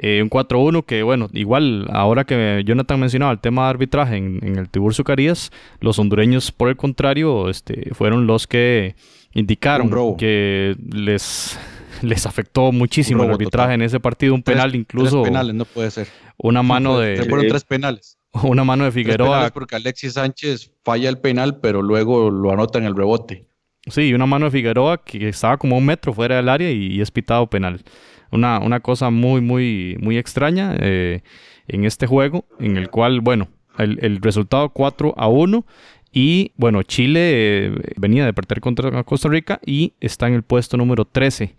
S1: Eh, un 4-1 que, bueno, igual ahora que Jonathan mencionaba el tema de arbitraje en, el Tiburcio Carías, los hondureños, por el contrario, este, fueron los que indicaron que les (laughs) les afectó muchísimo el arbitraje en ese partido. Un penal incluso.
S3: Tres penales, no puede ser.
S1: Una mano de.
S3: fueron tres penales. (laughs)
S1: Una mano de Figueroa.
S3: porque Alexis Sánchez falla el penal, pero luego lo anota en el rebote.
S1: Sí, una mano de Figueroa que estaba como un metro fuera del área y, es pitado penal. Una, una, cosa muy, muy, muy extraña eh, en este juego, en el cual, bueno, el, el resultado 4 a 1 y bueno, Chile eh, venía de perder contra Costa Rica y está en el puesto número 13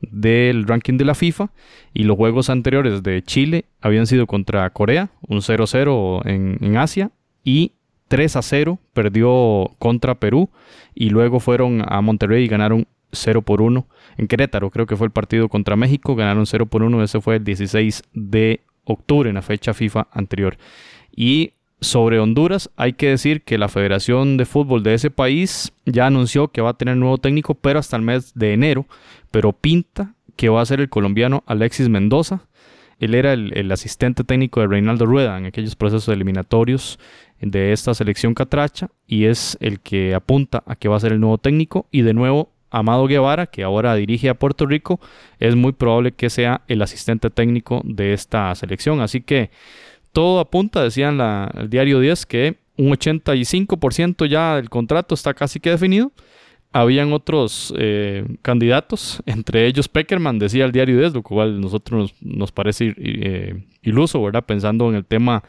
S1: del ranking de la FIFA. Y los juegos anteriores de Chile habían sido contra Corea, un 0-0 en, Asia, y 3 0 perdió contra Perú. Y luego fueron a Monterrey y ganaron 0 por 1. En Querétaro creo que fue el partido contra México, ganaron 0 por 1. Ese fue el 16 de octubre en la fecha FIFA anterior. Y sobre Honduras, hay que decir que la Federación de Fútbol de ese país ya anunció que va a tener nuevo técnico, pero hasta el mes de enero, pero pinta que va a ser el colombiano Alexis Mendoza. Él era el, asistente técnico de Reinaldo Rueda en aquellos procesos eliminatorios de esta selección catracha y es el que apunta a que va a ser el nuevo técnico y de nuevo Amado Guevara, que ahora dirige a Puerto Rico, es muy probable que sea el asistente técnico de esta selección. Así que todo apunta, decían la, el diario 10, que un 85% ya del contrato está casi que definido. habían otros eh, candidatos, (laughs) entre ellos Peckerman, decía el diario DES, lo cual nosotros nos, parece eh, iluso, ¿verdad? Pensando en el tema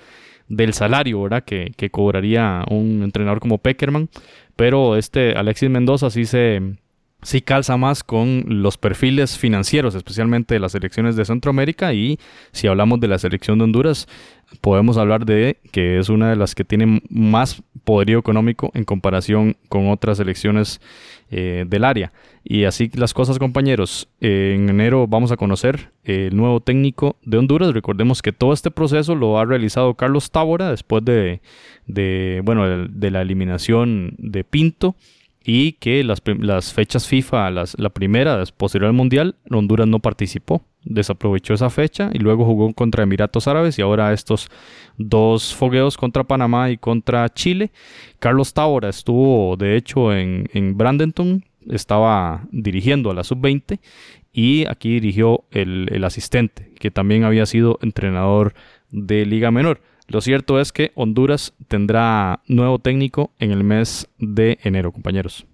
S1: del salario, ¿verdad? Que, que, cobraría un entrenador como Peckerman, pero este Alexis Mendoza sí se sí calza más con los perfiles financieros, especialmente de las elecciones de Centroamérica y si hablamos de la selección de Honduras, podemos hablar de que es una de las que tiene más poderío económico en comparación con otras elecciones eh, del área. Y así las cosas, compañeros. en enero vamos a conocer el nuevo técnico de Honduras. Recordemos que todo este proceso lo ha realizado Carlos Tábora después de, de bueno, de la eliminación de Pinto y que las, las fechas FIFA, las, la primera, posterior al Mundial, Honduras no participó. Desaprovechó esa fecha y luego jugó contra Emiratos Árabes y ahora estos dos fogueos contra Panamá y contra Chile. Carlos Tábora estuvo de hecho en, en Brandenton, estaba dirigiendo a la sub-20 y aquí dirigió el, el asistente, que también había sido entrenador de Liga Menor. Lo cierto es que Honduras tendrá nuevo técnico en el mes de enero, compañeros.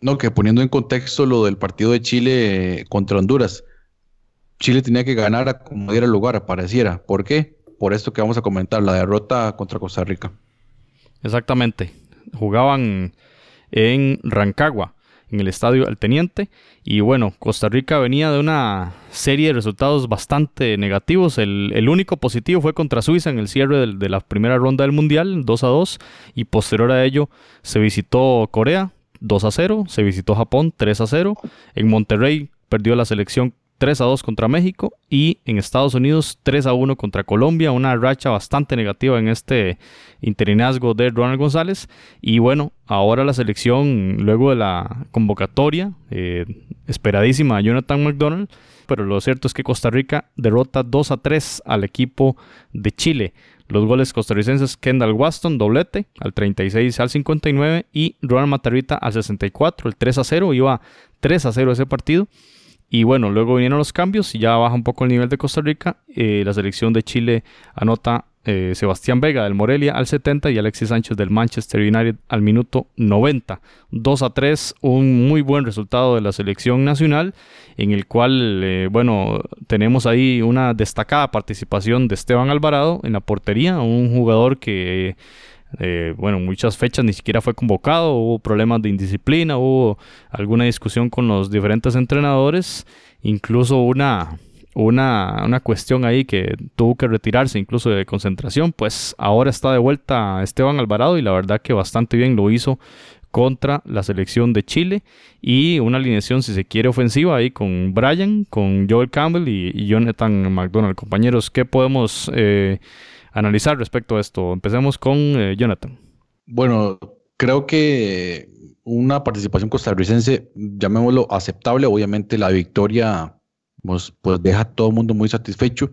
S3: No, que poniendo en contexto lo del partido de Chile contra Honduras, Chile tenía que ganar a como diera lugar, pareciera. ¿Por qué? Por esto que vamos a comentar, la derrota contra Costa Rica.
S1: Exactamente. Jugaban en Rancagua en el estadio El Teniente. Y bueno, Costa Rica venía de una serie de resultados bastante negativos. El, único positivo fue contra Suiza en el cierre de, la primera ronda del Mundial, 2 a 2. Y posterior a ello se visitó Corea, 2 a 0. Se visitó Japón, 3 a 0. En Monterrey perdió la selección 3 a 2 contra México y en Estados Unidos 3 a 1 contra Colombia, una racha bastante negativa en este interinazgo de Ronald González. Y bueno, ahora la selección, luego de la convocatoria eh, esperadísima a Jonathan McDonald, pero lo cierto es que Costa Rica derrota 2 a 3 al equipo de Chile. Los goles costarricenses Kendall Waston, doblete, al 36 al 59 y Ronald Matarrita al 64, el 3 a 0, iba 3 a 0 ese partido. Y bueno, luego vinieron los cambios y ya baja un poco el nivel de Costa Rica. Eh, la selección de Chile anota eh, Sebastián Vega del Morelia al 70 y Alexis Sánchez del Manchester United al minuto 90. 2 a 3, un muy buen resultado de la selección nacional en el cual, eh, bueno, tenemos ahí una destacada participación de Esteban Alvarado en la portería, un jugador que... Eh, bueno, muchas fechas ni siquiera fue convocado, hubo problemas de indisciplina, hubo alguna discusión con los diferentes entrenadores, incluso una, una, una, cuestión ahí que tuvo que retirarse incluso de concentración, pues ahora está de vuelta Esteban Alvarado y la verdad que bastante bien lo hizo contra la selección de Chile y una alineación si se quiere ofensiva ahí con Brian, con Joel Campbell y, Jonathan McDonald. Compañeros, ¿qué podemos... Eh, analizar respecto a esto. Empecemos con eh, Jonathan.
S3: Bueno, creo que una participación costarricense, llamémoslo aceptable, obviamente la victoria pues, pues deja a todo el mundo muy satisfecho.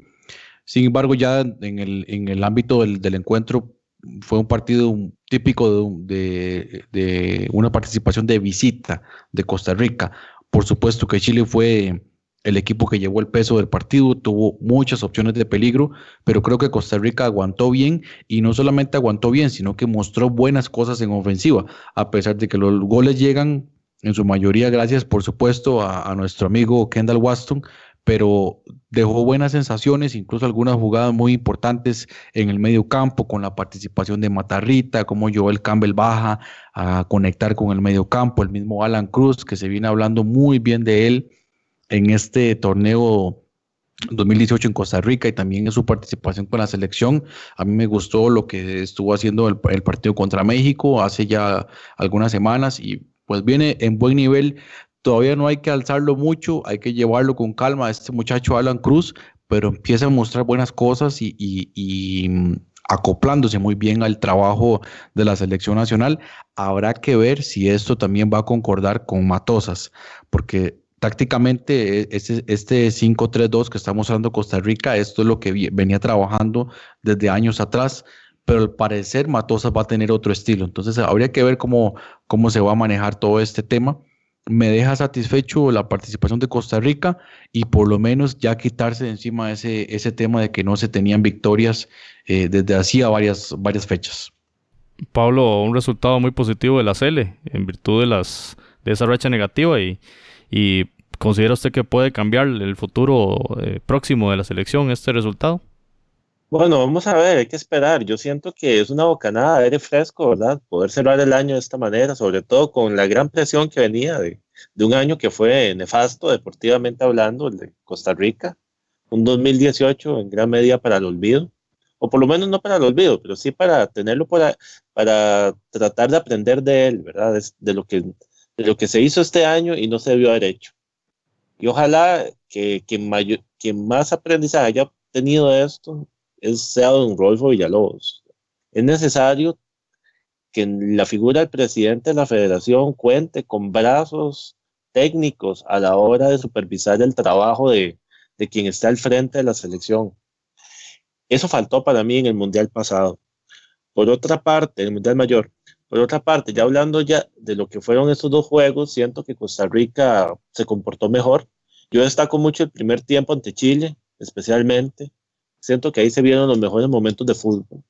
S3: Sin embargo, ya en el, en el ámbito del, del encuentro fue un partido típico de, de, una participación de visita de Costa Rica. Por supuesto que Chile fue el equipo que llevó el peso del partido, tuvo muchas opciones de peligro, pero creo que Costa Rica aguantó bien y no solamente aguantó bien, sino que mostró buenas cosas en ofensiva, a pesar de que los goles llegan en su mayoría gracias, por supuesto, a, nuestro amigo Kendall Waston, pero dejó buenas sensaciones, incluso algunas jugadas muy importantes en el medio campo, con la participación de Matarrita, como Joel Campbell baja a conectar con el medio campo, el mismo Alan Cruz, que se viene hablando muy bien de él en este torneo 2018 en Costa Rica y también en su participación con la selección. A mí me gustó lo que estuvo haciendo el, partido contra México hace ya algunas semanas y pues viene en buen nivel. Todavía no hay que alzarlo mucho, hay que llevarlo con calma este muchacho Alan Cruz, pero empieza a mostrar buenas cosas y, y mm, acoplándose muy bien al trabajo de la selección nacional. Habrá que ver si esto también va a concordar con Matosas, porque tácticamente e, este, este 5-3-2 que está mostrando Costa Rica, esto es lo que venía trabajando desde años atrás, pero al parecer Matosas va a tener otro estilo. Entonces habría que ver cómo, cómo se va a manejar todo este tema. Me deja satisfecho la participación de Costa Rica y por lo menos ya quitarse de encima ese, ese tema de que no se tenían victorias eh, desde hacía varias, varias fechas.
S1: Pablo, un resultado muy positivo de la CL en virtud de las esa racha negativa y ¿considera usted que puede cambiar el futuro eh, próximo de la selección este resultado?
S2: Bueno, vamos a ver, hay que esperar. Yo siento que es una bocanada de aire fresco, ¿verdad? Poder cerrar el año de esta manera, sobre todo con la gran presión que venía de, de un año que fue nefasto deportivamente hablando, el de Costa Rica, un 2018 en gran medida para el olvido, o por lo menos no para el olvido, pero sí para tenerlo para, para tratar de aprender de él, ¿verdad? De, lo que, de lo que se hizo este año y no se debió haber hecho. Y ojalá que, que más aprendizaje haya tenido esto es sea don Rolfo Villalobos. Es necesario que la figura del presidente de la federación cuente con brazos técnicos a la hora de supervisar el trabajo de, de quien está al frente de la selección. Eso faltó para mí en el Mundial pasado. Por otra parte, el Mundial Mayor, por otra parte, ya hablando ya de lo que fueron estos dos juegos, siento que Costa Rica se comportó mejor. Yo destaco mucho el primer tiempo ante Chile, especialmente siento que ahí se vieron los mejores momentos de fútbol.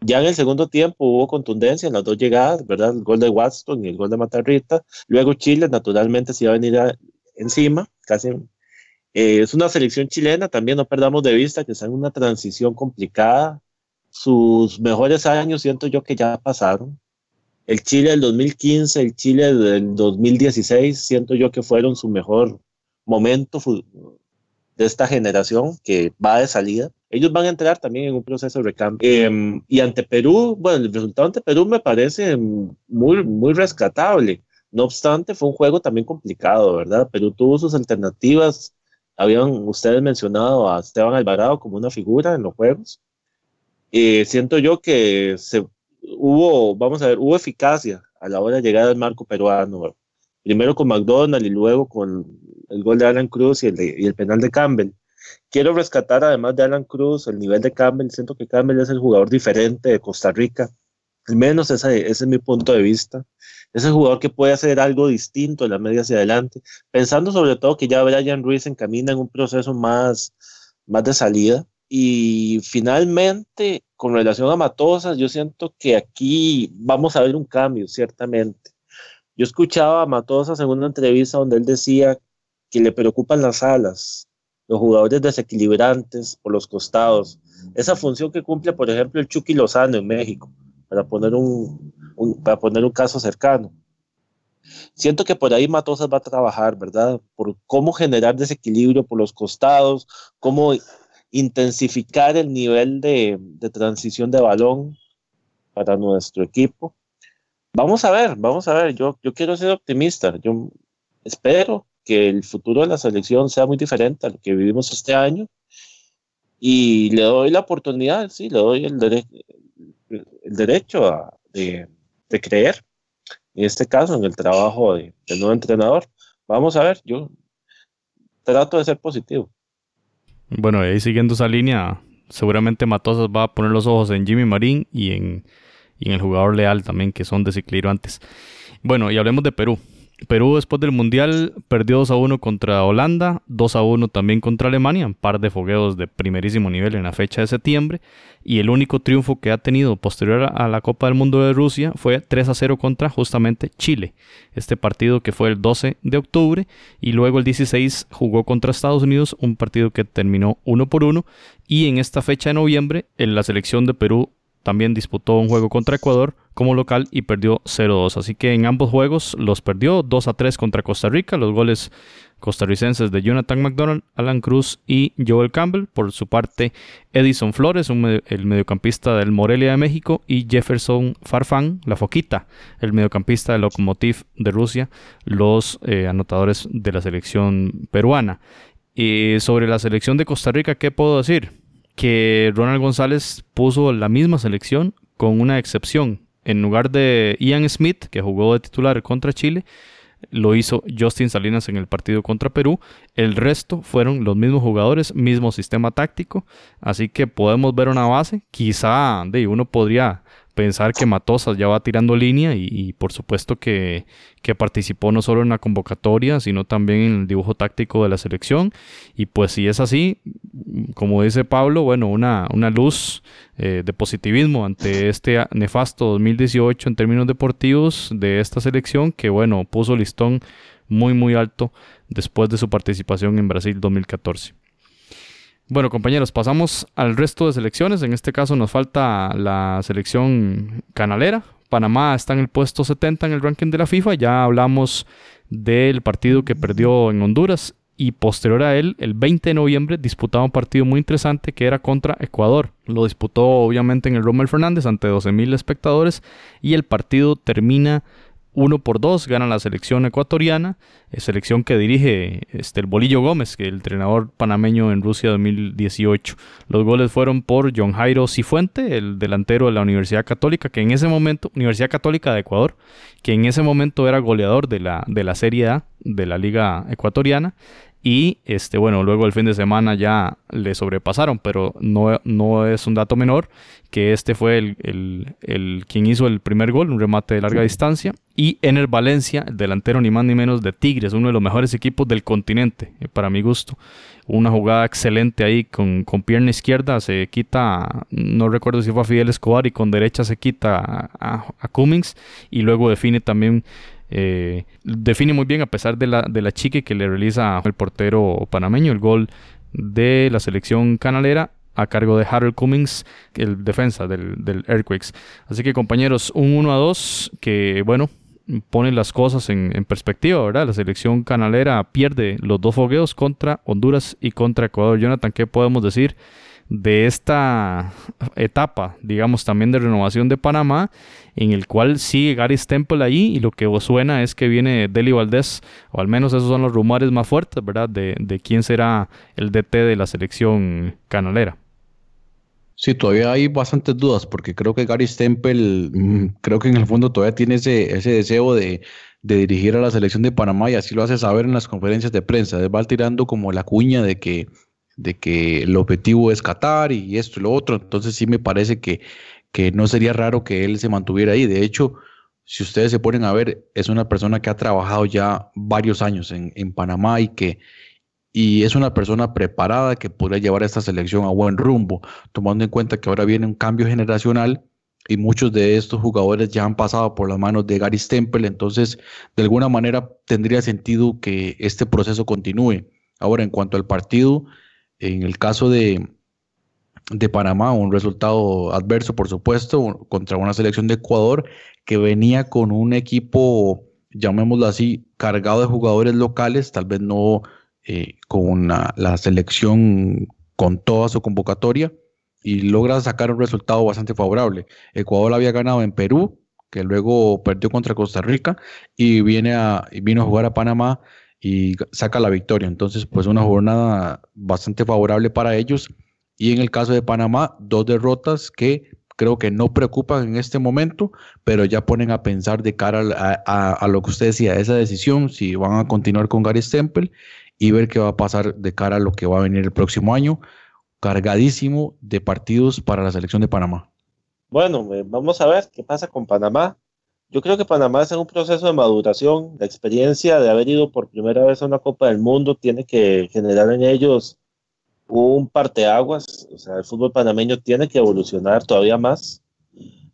S2: Ya en el segundo tiempo hubo contundencia en las dos llegadas, ¿verdad? El gol de Watson y el gol de Matarrita. Luego Chile naturalmente se iba a venir encima, casi. Eh, es una selección chilena, también no perdamos de vista que está en una transición complicada. Sus mejores años siento yo que ya pasaron. El Chile del 2015, el Chile del 2016, siento yo que fueron su mejor momento de esta generación que va de salida ellos van a entrar también en un proceso de recambio. Em, y ante Perú, bueno, el resultado ante Perú me parece muy, muy rescatable. No obstante, fue un juego también complicado, ¿verdad? Perú tuvo sus alternativas. Habían ustedes mencionado a Esteban Alvarado como una figura en los juegos. Eh, siento yo que se, hubo, vamos a ver, hubo eficacia a la hora de llegar al marco peruano. Primero con McDonald y luego con el gol de Alan Cruz y el, penal de Campbell. Quiero rescatar además de Alan Cruz el nivel de Campbell. Siento que Campbell es el jugador diferente de Costa Rica. Al menos ese, ese es mi punto de vista. Es el jugador que puede hacer algo distinto en la media hacia adelante. Pensando sobre todo que ya Brian Ruiz encamina en un proceso más, más de salida. Y finalmente, con relación a Matosas, yo siento que aquí vamos a ver un cambio, ciertamente. Yo escuchaba a Matosas en una entrevista donde él decía que le preocupan las alas, los jugadores desequilibrantes por los costados. Esa función que cumple, por ejemplo, el Chucky Lozano en México, para poner un, para poner un caso cercano. Siento que por ahí Matosas va a trabajar, ¿verdad? Por cómo generar desequilibrio por los costados, cómo intensificar el nivel de, de transición de balón para nuestro equipo. Vamos a ver, vamos a ver. Yo, yo quiero ser optimista. Yo espero que el futuro de la selección sea muy diferente a lo que vivimos este año. Y le doy la oportunidad, sí, le doy el, el derecho de, de, creer, en este caso, en el trabajo de, del nuevo entrenador. Vamos a ver, yo trato de ser positivo.
S1: Bueno, ahí siguiendo esa línea, seguramente Matosas va a poner los ojos en Jimmy Marín y en, y en el jugador leal también, que son desequilibrantes. Bueno, y hablemos de Perú. Perú después del Mundial perdió 2 a 1 contra Holanda, 2 a 1 también contra Alemania, un par de fogueos de primerísimo nivel en la fecha de septiembre, y el único triunfo que ha tenido posterior a la Copa del Mundo de Rusia fue 3 a 0 contra justamente Chile, este partido que fue el 12 de octubre, y luego el 16 jugó contra Estados Unidos, un partido que terminó 1 por 1, y en esta fecha de noviembre en la selección de Perú también disputó un juego contra Ecuador como local y perdió 0-2. Así que en ambos juegos los perdió 2-3 contra Costa Rica. Los goles costarricenses de Jonathan McDonald, Alan Cruz y Joel Campbell. Por su parte, Edison Flores, el mediocampista del Morelia de México, y Jefferson Farfán, la Foquita, el mediocampista del Lokomotiv de Rusia, los eh, anotadores de la selección peruana. Y sobre la selección de Costa Rica, ¿qué puedo decir? Que Ronald González puso la misma selección con una excepción en lugar de Ian Smith, que jugó de titular contra Chile, lo hizo Justin Salinas en el partido contra Perú. El resto fueron los mismos jugadores, mismo sistema táctico. Así que podemos ver una base. Quizá de uno podría pensar que Matosas ya va tirando línea y, por supuesto que, participó no solo en la convocatoria, sino también en el dibujo táctico de la selección. Y pues si es así, como dice Pablo, bueno, una, una luz eh, de positivismo ante este nefasto 2018 en términos deportivos de esta selección que, bueno, puso listón muy, muy alto después de su participación en Brasil 2014. Bueno, compañeros, pasamos al resto de selecciones. En este caso nos falta la selección canalera. Panamá está en el puesto 70 en el ranking de la FIFA. Ya hablamos del partido que perdió en Honduras y posterior a él, el 20 de noviembre, disputaba un partido muy interesante que era contra Ecuador. Lo disputó obviamente en el Rommel Fernández ante 12.000 espectadores y el partido termina uno por dos gana la selección ecuatoriana, eh, selección que dirige este, el Bolillo Gómez, que el entrenador panameño en Rusia 2018. Los goles fueron por John Jairo Cifuente, el delantero de la Universidad Católica, que en ese momento, Universidad Católica de Ecuador, que en ese momento era goleador de la, de la Serie A de la Liga Ecuatoriana, y este, bueno, luego el fin de semana ya le sobrepasaron, pero no, no es un dato menor que este fue el, el, quien hizo el primer gol, un remate de larga distancia. Y Ener Valencia, el delantero ni más ni menos de Tigres, uno de los mejores equipos del continente, eh, para mi gusto. Una jugada excelente ahí con, con, pierna izquierda, se quita, no recuerdo si fue a Fidel Escobar, y con derecha se quita a, a Cummings, y luego define también eh, define muy bien a pesar de la, de la chique que le realiza el portero panameño el gol de la selección canalera a cargo de Harold Cummings, el defensa del, del Earthquakes. Así que compañeros, un 1 a 2 que bueno, pone las cosas en, en, perspectiva, ¿verdad? La selección canalera pierde los dos fogueos contra Honduras y contra Ecuador. Jonathan, ¿qué podemos decir de esta etapa, digamos, también de renovación de Panamá, en el cual sigue Gary Stempel ahí y lo que suena es que viene Deli Valdés, o al menos esos son los rumores más fuertes, ¿verdad? De, de quién será el DT de la selección canalera.
S3: Sí, todavía hay bastantes dudas porque creo que Gary Stempel, mm, creo que en el fondo todavía tiene ese, ese deseo de, de dirigir a la selección de Panamá y así lo hace saber en las conferencias de prensa. Va tirando como la cuña de que de que el objetivo es Qatar y esto y lo otro. Entonces sí me parece que, que no sería raro que él se mantuviera ahí. De hecho, si ustedes se ponen a ver, es una persona que ha trabajado ya varios años en, en Panamá y que y es una persona preparada que podría llevar esta selección a buen rumbo, tomando en cuenta que ahora viene un cambio generacional y muchos de estos jugadores ya han pasado por las manos de Gary Stempel, entonces de alguna manera tendría sentido que este proceso continúe. Ahora, en cuanto al partido, en el caso de, Panamá, un resultado adverso, por supuesto, contra una selección de Ecuador que venía con un equipo, llamémoslo así, cargado de jugadores locales, tal vez no eh, con la selección con toda su convocatoria, y logra sacar un resultado bastante favorable. Ecuador había ganado en Perú, que luego perdió contra Costa Rica, y viene a, vino a jugar a Panamá y saca la victoria. Entonces, pues una jornada bastante favorable para ellos. Y en el caso de Panamá, dos derrotas que creo que no preocupan en este momento, pero ya ponen a pensar de cara a, lo que usted decía, esa decisión, si van a continuar con Gary Stempel y ver qué va a pasar de cara a lo que va a venir el próximo año, cargadísimo de partidos para la selección de Panamá.
S2: Bueno, eh, vamos a ver qué pasa con Panamá. Yo creo que Panamá está en un proceso de maduración. La experiencia de haber ido por primera vez a una Copa del Mundo tiene que generar en ellos un parteaguas. O sea, el fútbol panameño tiene que evolucionar todavía más.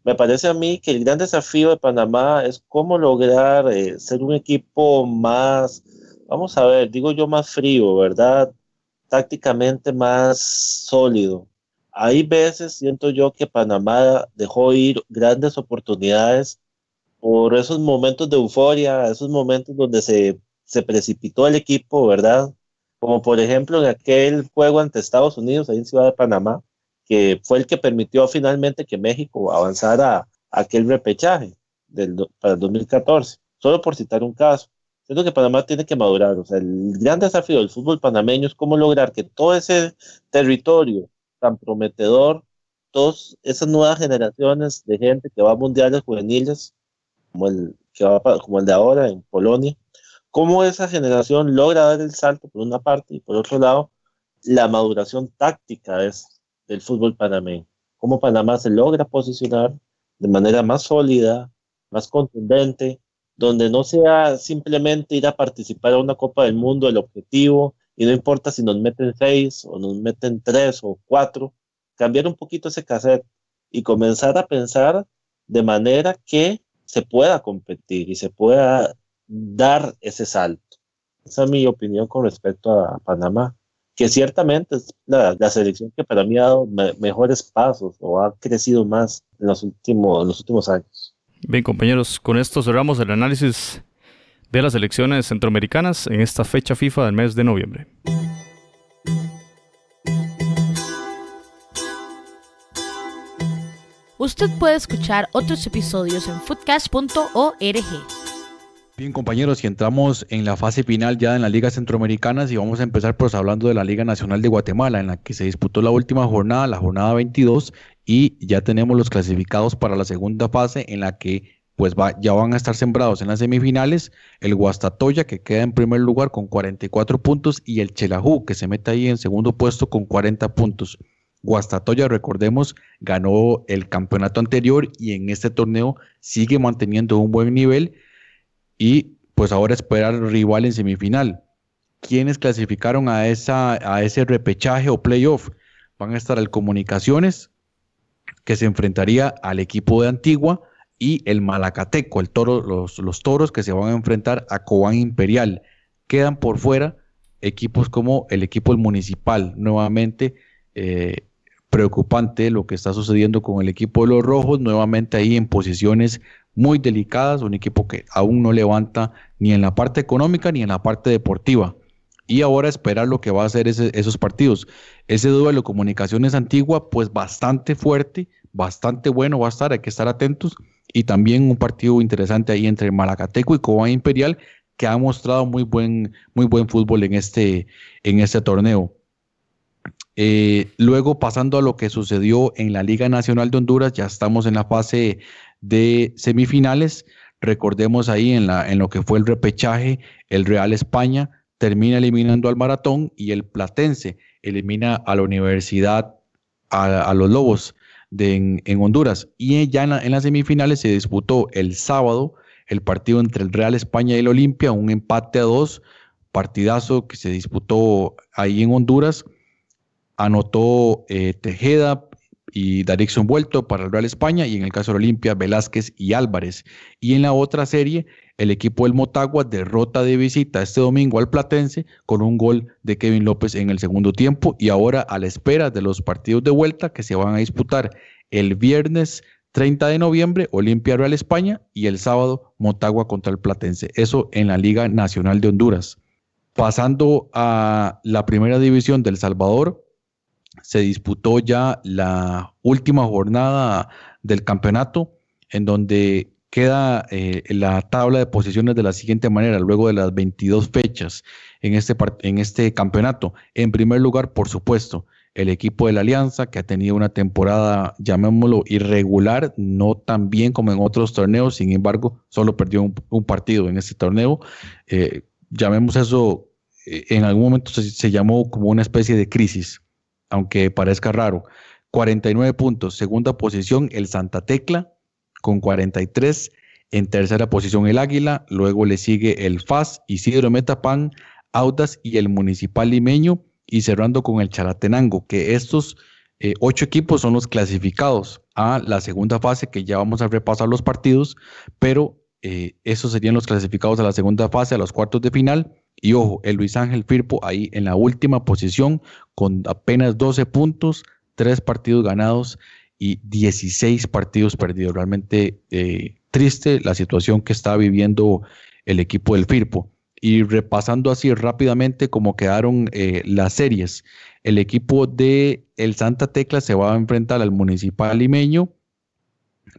S2: Me parece a mí que el gran desafío de Panamá es cómo lograr eh, ser un equipo más, vamos a ver, digo yo más frío, ¿verdad? Tácticamente más sólido. Hay veces, siento yo, que Panamá dejó ir grandes oportunidades por esos momentos de euforia, esos momentos donde se, se precipitó el equipo, ¿verdad? Como por ejemplo en aquel juego ante Estados Unidos, ahí en Ciudad de Panamá, que fue el que permitió finalmente que México avanzara a aquel repechaje del, para el 2014, solo por citar un caso. Siento que Panamá tiene que madurar, o sea, el gran desafío del fútbol panameño es cómo lograr que todo ese territorio tan prometedor, todas esas nuevas generaciones de gente que va a mundiales juveniles, como el, que va, como el de ahora en Polonia, cómo esa generación logra dar el salto por una parte y por otro lado la maduración táctica es del fútbol panameño, cómo Panamá se logra posicionar de manera más sólida, más contundente, donde no sea simplemente ir a participar a una Copa del Mundo el objetivo y no importa si nos meten seis o nos meten tres o cuatro, cambiar un poquito ese cassette y comenzar a pensar de manera que se pueda competir y se pueda dar ese salto. Esa es mi opinión con respecto a Panamá, que ciertamente es la, selección que para mí ha dado mejores pasos o ha crecido más en los últimos, en los últimos años.
S1: Bien, compañeros, con esto cerramos el análisis de las elecciones centroamericanas en esta fecha FIFA del mes de noviembre.
S4: Usted puede escuchar otros episodios en foodcast.org.
S3: Bien compañeros, y entramos en la fase final ya en las ligas centroamericanas y vamos a empezar pues hablando de la Liga Nacional de Guatemala en la que se disputó la última jornada, la jornada 22 y ya tenemos los clasificados para la segunda fase en la que pues ya van a estar sembrados en las semifinales el Guastatoya que queda en primer lugar con 44 puntos y el Chelajú que se mete ahí en segundo puesto con 40 puntos. Guastatoya, recordemos, ganó el campeonato anterior y en este torneo sigue manteniendo un buen nivel y pues ahora esperar rival en semifinal. ¿Quiénes clasificaron a, esa, a ese repechaje o playoff? Van a estar el Comunicaciones, que se enfrentaría al equipo de Antigua, y el Malacateco, el toro, los, los toros que se van a enfrentar a Cobán Imperial. Quedan por fuera equipos como el equipo municipal, nuevamente eh, preocupante lo que está sucediendo con el equipo de los rojos, nuevamente ahí en posiciones muy delicadas, un equipo que aún no levanta ni en la parte económica ni en la parte deportiva. Y ahora esperar lo que va a hacer esos partidos. Ese duelo de comunicaciones antigua, pues bastante fuerte, bastante bueno va a estar, hay que estar atentos y también un partido interesante ahí entre Malacateco y Cobán Imperial que ha mostrado muy buen, muy buen fútbol en este, en este torneo. Eh, luego, pasando a lo que sucedió en la Liga Nacional de Honduras, ya estamos en la fase de semifinales. Recordemos ahí en, la, en lo que fue el repechaje, el Real España termina eliminando al Maratón y el Platense elimina a la Universidad, a los Lobos en, Honduras. Y ya en, las semifinales se disputó el sábado el partido entre el Real España y el Olimpia, un empate a dos, partidazo que se disputó ahí en Honduras. Anotó eh, Tejeda y Darixon Vuelto para el Real España y en el caso de Olimpia, Velázquez y Álvarez. Y en la otra serie, el equipo del Motagua derrota de visita este domingo al Platense con un gol de Kevin López en el segundo tiempo y ahora a la espera de los partidos de vuelta que se van a disputar el viernes 30 de noviembre, Olimpia Real España y el sábado Motagua contra el Platense. Eso en la Liga Nacional de Honduras. Pasando a la primera división del Salvador, se disputó ya la última jornada del campeonato en donde queda eh, la tabla de posiciones de la siguiente manera, luego de las 22 fechas en este, en este campeonato. En primer lugar, por supuesto, el equipo de la Alianza, que ha tenido una temporada, llamémoslo, irregular, no tan bien como en otros torneos, sin embargo, solo perdió un, partido en este torneo. Eh, llamemos eso, eh, en algún momento se, se llamó como una especie de crisis, aunque parezca raro. 49 puntos, segunda posición, el Santa Tecla, con 43. En tercera posición el Águila, luego le sigue el FAS, Isidro Metapan, Audas y el Municipal Limeño, y cerrando con el Charatenango, que estos eh, ocho equipos son los clasificados a la segunda fase, que ya vamos a repasar los partidos, pero eh, esos serían los clasificados a la segunda fase, a los cuartos de final. Y ojo, el Luis Ángel Firpo ahí en la última posición con apenas 12 puntos, tres partidos ganados y 16 partidos perdidos. Realmente eh, triste la situación que está viviendo el equipo del Firpo. Y repasando así rápidamente cómo quedaron eh, las series, el equipo de el Santa Tecla se va a enfrentar al Municipal Limeño.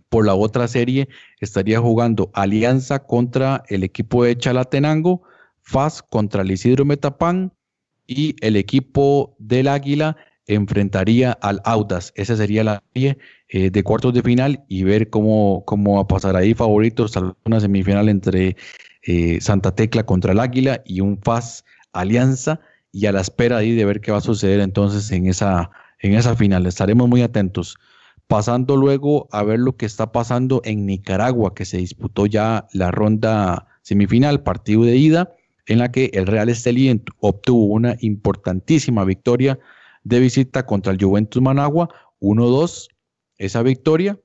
S3: Por la otra serie estaría jugando Alianza contra el equipo de Chalatenango, FAS contra el Isidro Metapán y el equipo del Águila enfrentaría al Audas. Esa sería la serie eh, de cuartos de final y ver cómo, cómo va a pasar ahí favoritos una semifinal entre eh, Santa Tecla contra el Águila y un FAS Alianza y a la espera ahí de ver qué va a suceder entonces en esa, en esa final. Estaremos muy atentos. pasando luego a ver lo que está pasando en Nicaragua, que se disputó ya la ronda semifinal, partido de ida, en la que el Real Estelí obtuvo una importantísima victoria de visita contra el Juventus Managua, 1-2, esa victoria,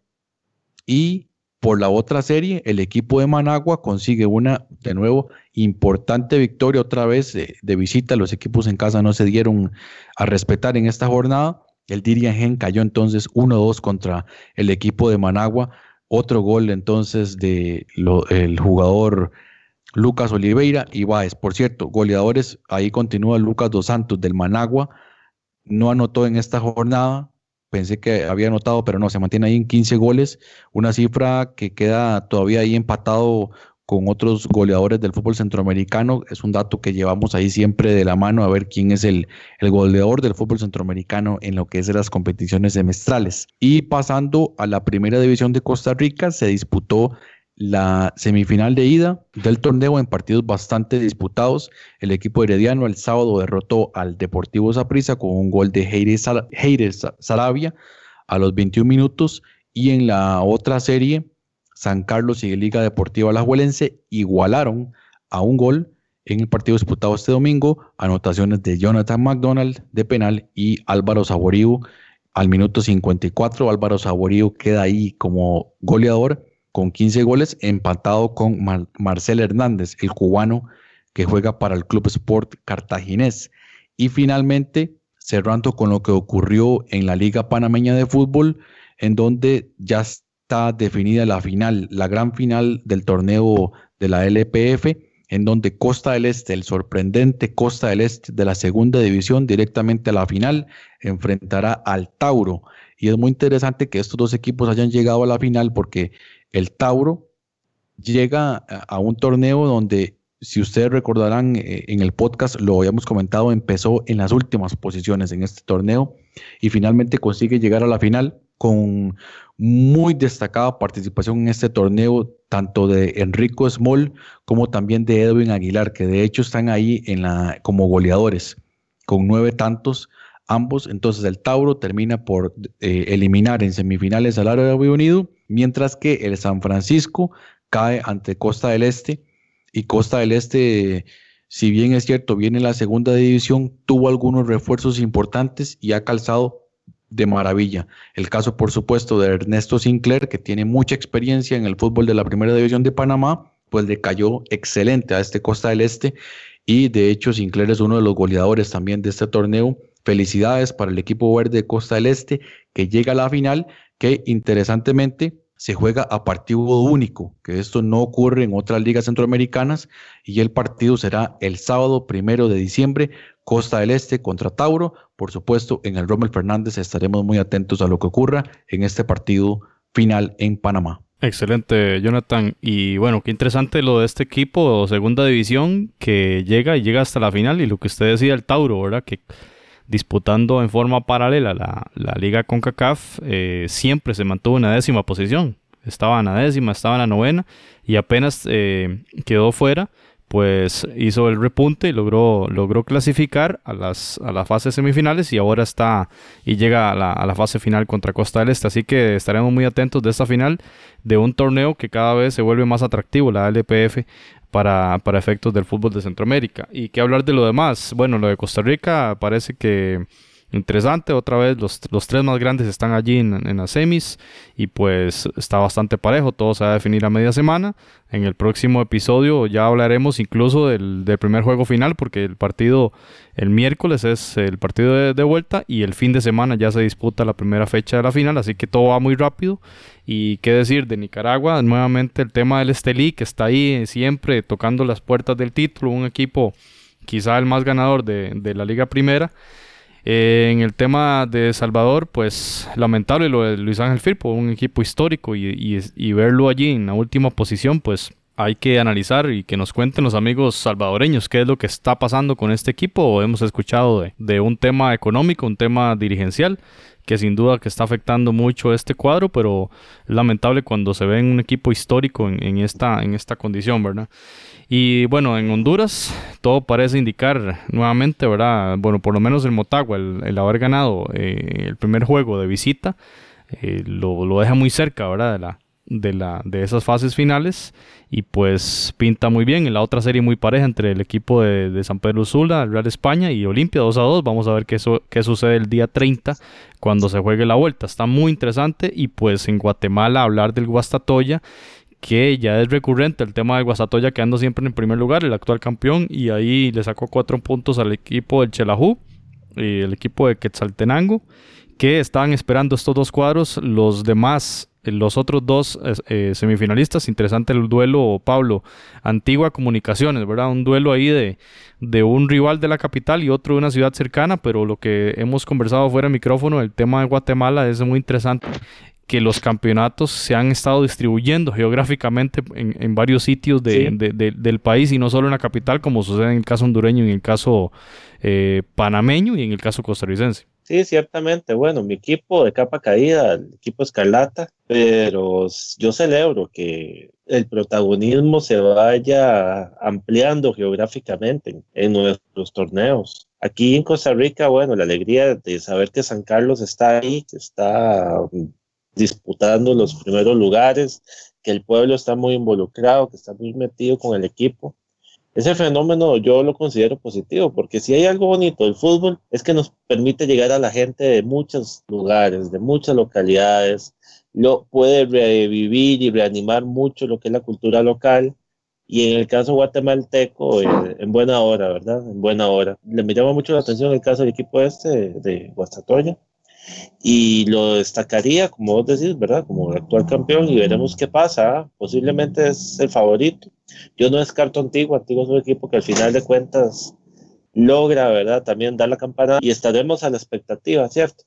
S3: y por la otra serie, el equipo de Managua consigue una, de nuevo, importante victoria otra vez de, visita. Los equipos en casa no se dieron a respetar en esta jornada. El Dirigen cayó entonces 1-2 contra el equipo de Managua. Otro gol entonces del el jugador Lucas Oliveira y Báez. Por cierto, goleadores, ahí continúa Lucas Dos Santos del Managua. No anotó en esta jornada, pensé que había anotado, pero no, se mantiene ahí en 15 goles, una cifra que queda todavía ahí empatado con otros goleadores del fútbol centroamericano. Es un dato que llevamos ahí siempre de la mano a ver quién es el, el goleador del fútbol centroamericano en lo que es de las competiciones semestrales. Y pasando a la primera división de Costa Rica, se disputó la semifinal de ida del torneo en partidos bastante disputados. El equipo herediano el sábado derrotó al Deportivo Saprissa con un gol de Heire Sarabia a los 21 minutos y en la otra serie San Carlos y Liga Deportiva Alajuelense igualaron a un gol en el partido disputado este domingo, anotaciones de Jonathan McDonald de penal y Álvaro Saborío al minuto 54. Álvaro Saborío queda ahí como goleador con 15 goles, empatado con Marcel Hernández, el cubano que juega para el Club Sport Cartaginés. Y finalmente, cerrando con lo que ocurrió en la Liga Panameña de Fútbol, en donde ya está definida la final, la gran final del torneo de la LPF, en donde Costa del Este, el sorprendente Costa del Este de la segunda división, directamente a la final, enfrentará al Tauro. Y es muy interesante que estos dos equipos hayan llegado a la final porque el Tauro llega a un torneo donde, si ustedes recordarán eh, en el podcast, lo habíamos comentado, empezó en las últimas posiciones en este torneo y finalmente consigue llegar a la final con muy destacada participación en este torneo, tanto de Enrico Small como también de Edwin Aguilar, que de hecho están ahí en la, como goleadores, con nueve tantos ambos. Entonces el Tauro termina por eh, eliminar en semifinales al Árabe Unido mientras que el San Francisco cae ante Costa del Este y Costa del Este, si bien es cierto, viene en la segunda división, tuvo algunos refuerzos importantes y ha calzado de maravilla. El caso, por supuesto, de Ernesto Sinclair, que tiene mucha experiencia en el fútbol de la primera división de Panamá, pues le cayó excelente a este Costa del Este y de hecho Sinclair es uno de los goleadores también de este torneo. Felicidades para el equipo verde de Costa del Este que llega a la final que interesantemente se juega a partido único, que esto no ocurre en otras ligas centroamericanas, y el partido será el sábado primero de diciembre, Costa del Este contra Tauro. Por supuesto, en el Rommel Fernández estaremos muy atentos a lo que ocurra en este partido final en Panamá.
S1: Excelente, Jonathan. Y bueno, qué interesante lo de este equipo, segunda división, que llega y llega hasta la final, y lo que usted decía, el Tauro, ¿verdad? Que disputando en forma paralela la, la liga CONCACAF, eh, siempre se mantuvo en la décima posición. Estaba en la décima, estaba en la novena y apenas eh, quedó fuera, pues hizo el repunte y logró, logró clasificar a las, a las fases semifinales y ahora está y llega a la, a la fase final contra Costa del Este. Así que estaremos muy atentos de esta final de un torneo que cada vez se vuelve más atractivo, la LPF, para, para efectos del fútbol de Centroamérica. ¿Y qué hablar de lo demás? Bueno, lo de Costa Rica parece que interesante. Otra vez los, los tres más grandes están allí en, en, las semis y pues está bastante parejo. Todo se va a definir a media semana. En el próximo episodio ya hablaremos incluso del, del primer juego final porque el partido el miércoles es el partido de, vuelta y el fin de semana ya se disputa la primera fecha de la final. Así que todo va muy rápido. Y qué decir de Nicaragua, nuevamente el tema del Estelí que está ahí siempre tocando las puertas del título. Un equipo quizá el más ganador de, de la Liga Primera eh, en el tema de Salvador, pues lamentable lo de Luis Ángel Firpo, un equipo histórico y, verlo allí en la última posición, pues hay que analizar y que nos cuenten los amigos salvadoreños qué es lo que está pasando con este equipo. Hemos escuchado de, de, un tema económico, un tema dirigencial, que sin duda que está afectando mucho este cuadro, pero es lamentable cuando se ve en un equipo histórico en, en, esta, en esta condición, ¿verdad? Y bueno, en Honduras todo parece indicar nuevamente, ¿verdad? Bueno, por lo menos el Motagua, el, haber ganado eh, el primer juego de visita, eh, lo, lo, deja muy cerca, ¿verdad? De, la, de, la, de esas fases finales y pues pinta muy bien. En la otra serie muy pareja entre el equipo de, San Pedro Sula, el Real España y Olimpia 2 a 2. Vamos a ver qué, qué sucede el día 30 cuando se juegue la vuelta. Está muy interesante y pues en Guatemala hablar del Guastatoya que ya es recurrente el tema de Guastatoya quedando siempre en primer lugar, el actual campeón, y ahí le sacó cuatro puntos al equipo del Chelajú y el equipo de Quetzaltenango, que estaban esperando estos dos cuadros. Los demás los otros dos eh, semifinalistas, interesante el duelo, Pablo, Antigua Comunicaciones, ¿verdad? Un duelo ahí de, de un rival de la capital y otro de una ciudad cercana, pero lo que hemos conversado fuera de micrófono, el tema de Guatemala es muy interesante que los campeonatos se han estado distribuyendo geográficamente en, varios sitios del país y no solo en la capital, como sucede en el caso hondureño y en el caso eh, panameño y en el caso costarricense.
S2: Sí, ciertamente. Bueno, mi equipo de capa caída, el equipo Escarlata, pero yo celebro que el protagonismo se vaya ampliando geográficamente en, nuestros torneos. Aquí en Costa Rica, bueno, la alegría de saber que San Carlos está ahí, que está disputando los primeros lugares, que el pueblo está muy involucrado, que está muy metido con el equipo ese fenómeno yo lo considero positivo, porque si hay algo bonito del fútbol es que nos permite llegar a la gente de muchos lugares, de muchas localidades, lo puede revivir y reanimar mucho lo que es la cultura local. Y en el caso guatemalteco, eh, en buena hora, ¿verdad? En buena hora. Le me llama mucho la atención el caso del equipo este de, Guastatoya, y lo destacaría, como vos decís, ¿verdad? Como actual campeón y veremos qué pasa. Posiblemente es el favorito. Yo no descarto Antigua, Antigua es un equipo que al final de cuentas logra, ¿verdad? También dar la campana y estaremos a la expectativa, ¿cierto?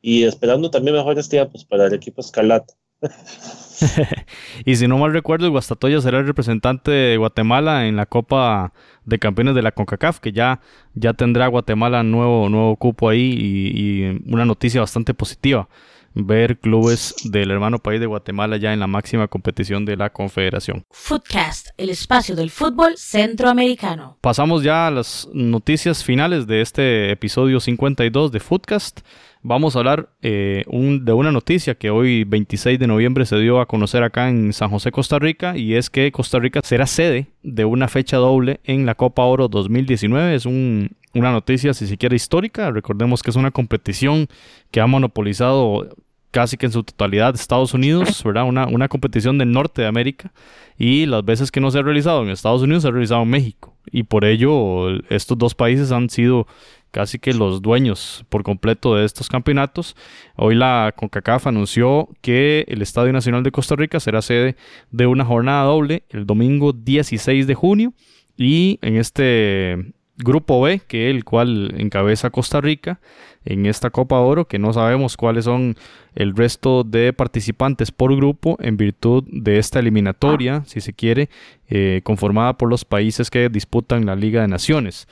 S2: Y esperando también mejores tiempos para el equipo Escarlata. (laughs)
S1: y si no mal recuerdo, el Guastatoya será el representante de Guatemala en la Copa de Campeones de la CONCACAF, que ya, ya tendrá Guatemala nuevo, nuevo cupo ahí y, y una noticia bastante positiva ver clubes del hermano país de Guatemala ya en la máxima competición de la Confederación.
S4: Footcast, el espacio del fútbol centroamericano.
S1: Pasamos ya a las noticias finales de este episodio 52 de Footcast vamos a hablar eh, de una noticia que hoy 26 de noviembre se dio a conocer acá en San José, Costa Rica, y es que Costa Rica será sede de una fecha doble en la Copa Oro 2019. Es una noticia, si siquiera histórica. Recordemos que es una competición que ha monopolizado casi que en su totalidad Estados Unidos, ¿verdad? Una, una competición del norte de América y las veces que no se ha realizado en Estados Unidos se ha realizado en México y por ello estos dos países han sido casi que los dueños por completo de estos campeonatos. Hoy la CONCACAF anunció que el Estadio Nacional de Costa Rica será sede de una jornada doble el domingo 16 de junio y en este grupo B, que el cual encabeza Costa Rica en esta Copa Oro, que no sabemos cuáles son el resto de participantes por grupo en virtud de esta eliminatoria, si se quiere, eh, conformada por los países que disputan la Liga de Naciones.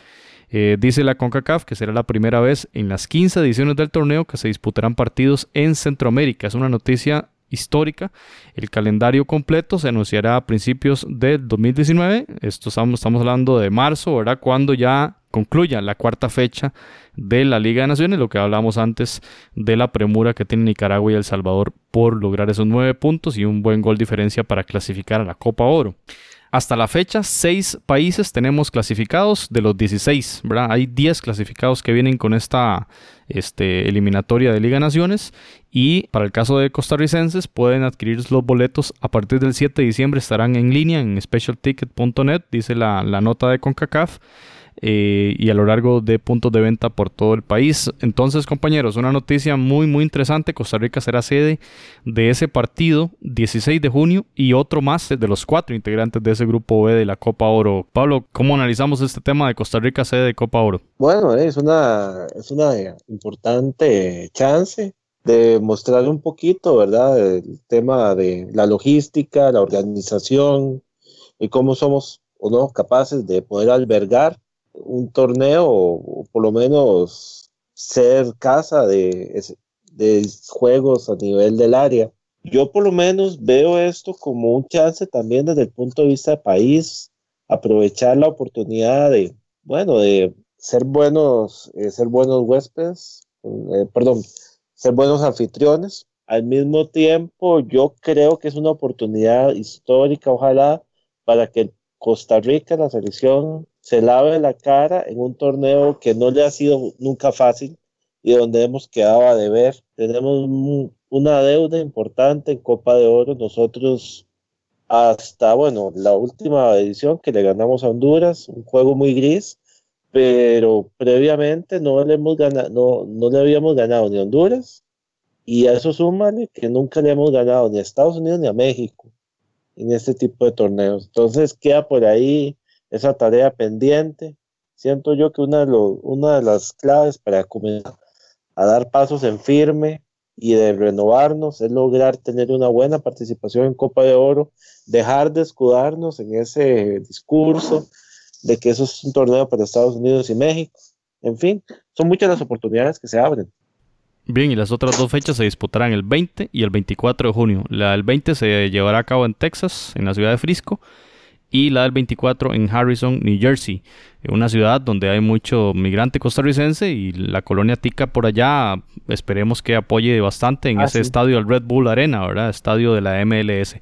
S1: Eh, dice la CONCACAF que será la primera vez en las 15 ediciones del torneo que se disputarán partidos en Centroamérica. Es una noticia histórica. El calendario completo se anunciará a principios del 2019. Esto estamos, hablando de marzo, ¿verdad? Cuando ya concluya la cuarta fecha de la Liga de Naciones, lo que hablamos antes de la premura que tiene Nicaragua y El Salvador por lograr esos nueve puntos y un buen gol diferencia para clasificar a la Copa Oro. Hasta la fecha, seis países tenemos clasificados de los 16, ¿verdad? Hay 10 clasificados que vienen con esta este, eliminatoria de Liga Naciones y para el caso de costarricenses pueden adquirir los boletos a partir del 7 de diciembre, estarán en línea en specialticket.net, dice la nota de CONCACAF. Eh, y a lo largo de puntos de venta por todo el país. Entonces, compañeros, una noticia muy, muy interesante. Costa Rica será sede de ese partido 16 de junio y otro más de los cuatro integrantes de ese grupo B de la Copa Oro. Pablo, ¿cómo analizamos este tema de Costa Rica sede de Copa Oro?
S2: Bueno, es una, es una importante chance de mostrar un poquito, ¿verdad? El tema de la logística, la organización y cómo somos o no capaces de poder albergar un torneo o, por lo menos ser casa de, de juegos a nivel del área. Yo por lo menos veo esto como un chance también desde el punto de vista de país, aprovechar la oportunidad de, bueno, de ser buenos, eh, ser buenos huéspedes, eh, perdón, ser buenos anfitriones al mismo tiempo yo creo que es una oportunidad histórica, ojalá, para que Costa Rica, la selección, se lave la cara en un torneo que no le ha sido nunca fácil y donde hemos quedado a deber. Tenemos una deuda importante en Copa de Oro. Nosotros hasta, bueno, la última edición que le ganamos a Honduras, un juego muy gris, pero previamente no le, hemos ganado, no, no le habíamos ganado ni a Honduras y a eso súmale que nunca le hemos ganado ni a Estados Unidos ni a México en este tipo de torneos. Entonces queda por ahí esa tarea pendiente. Siento yo que una de, las claves para comenzar a dar pasos en firme y de renovarnos es lograr tener una buena participación en Copa de Oro, dejar de escudarnos en ese discurso de que eso es un torneo para Estados Unidos y México. En fin, son muchas las oportunidades que se abren.
S1: Bien, y las otras dos fechas se disputarán el 20 y el 24 de junio. La del 20 se llevará a cabo en Texas, en la ciudad de Frisco, y la del 24 en Harrison, New Jersey, una ciudad donde hay mucho migrante costarricense y la colonia tica por allá esperemos que apoye bastante en ah, ese estadio, el Red Bull Arena, ¿verdad? Estadio de la MLS.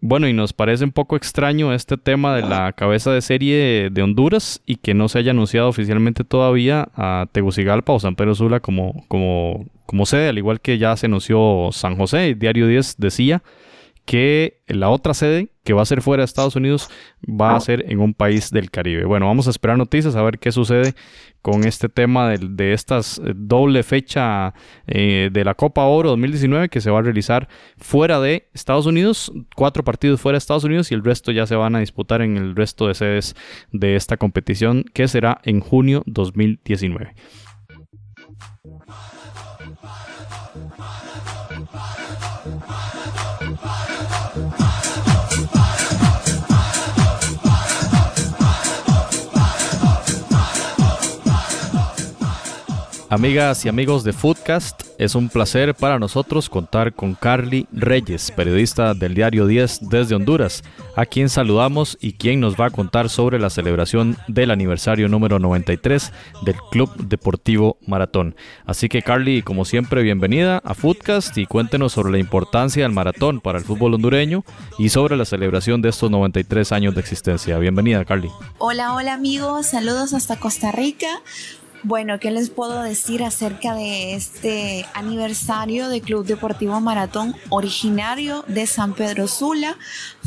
S1: Bueno, y nos parece un poco extraño este tema de la cabeza de serie de Honduras y que no se haya anunciado oficialmente todavía a Tegucigalpa o San Pedro Sula como, como, como sede, al igual que ya se anunció San José. El diario 10 decía que la otra sede que va a ser fuera de Estados Unidos va a ser en un país del Caribe. Bueno, vamos a esperar noticias a ver qué sucede con este tema de, de esta eh, doble fecha eh, de la Copa Oro 2019 que se va a realizar fuera de Estados Unidos, cuatro partidos fuera de Estados Unidos y el resto ya se van a disputar en el resto de sedes de esta competición que será en junio 2019. Amigas y amigos de Foodcast, es un placer para nosotros contar con Carly Reyes, periodista del diario 10 desde Honduras, a quien saludamos y quien nos va a contar sobre la celebración del aniversario número 93 del Club Deportivo Maratón. Así que Carly, como siempre, bienvenida a Foodcast y cuéntenos sobre la importancia del maratón para el fútbol hondureño y sobre la celebración de estos 93 años de existencia. Bienvenida, Carly.
S5: Hola, hola amigos, saludos hasta Costa Rica. Bueno, ¿qué les puedo decir acerca de este aniversario de Club Deportivo Maratón, originario de San Pedro Sula,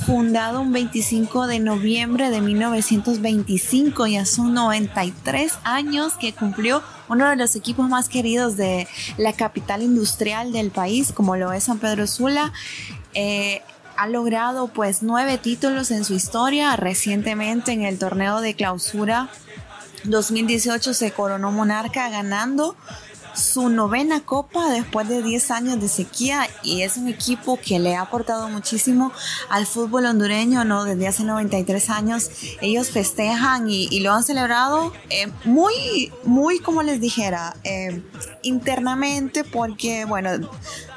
S5: fundado un 25 de noviembre de 1925, ya son 93 años que cumplió uno de los equipos más queridos de la capital industrial del país, como lo es San Pedro Sula. Eh, ha logrado pues nueve títulos en su historia, recientemente en el torneo de clausura 2018 se coronó monarca ganando su novena copa después de 10 años de sequía y es un equipo que le ha aportado muchísimo al fútbol hondureño, ¿no? Desde hace 93 años ellos festejan y, lo han celebrado eh, muy, muy como les dijera, eh, internamente porque, bueno,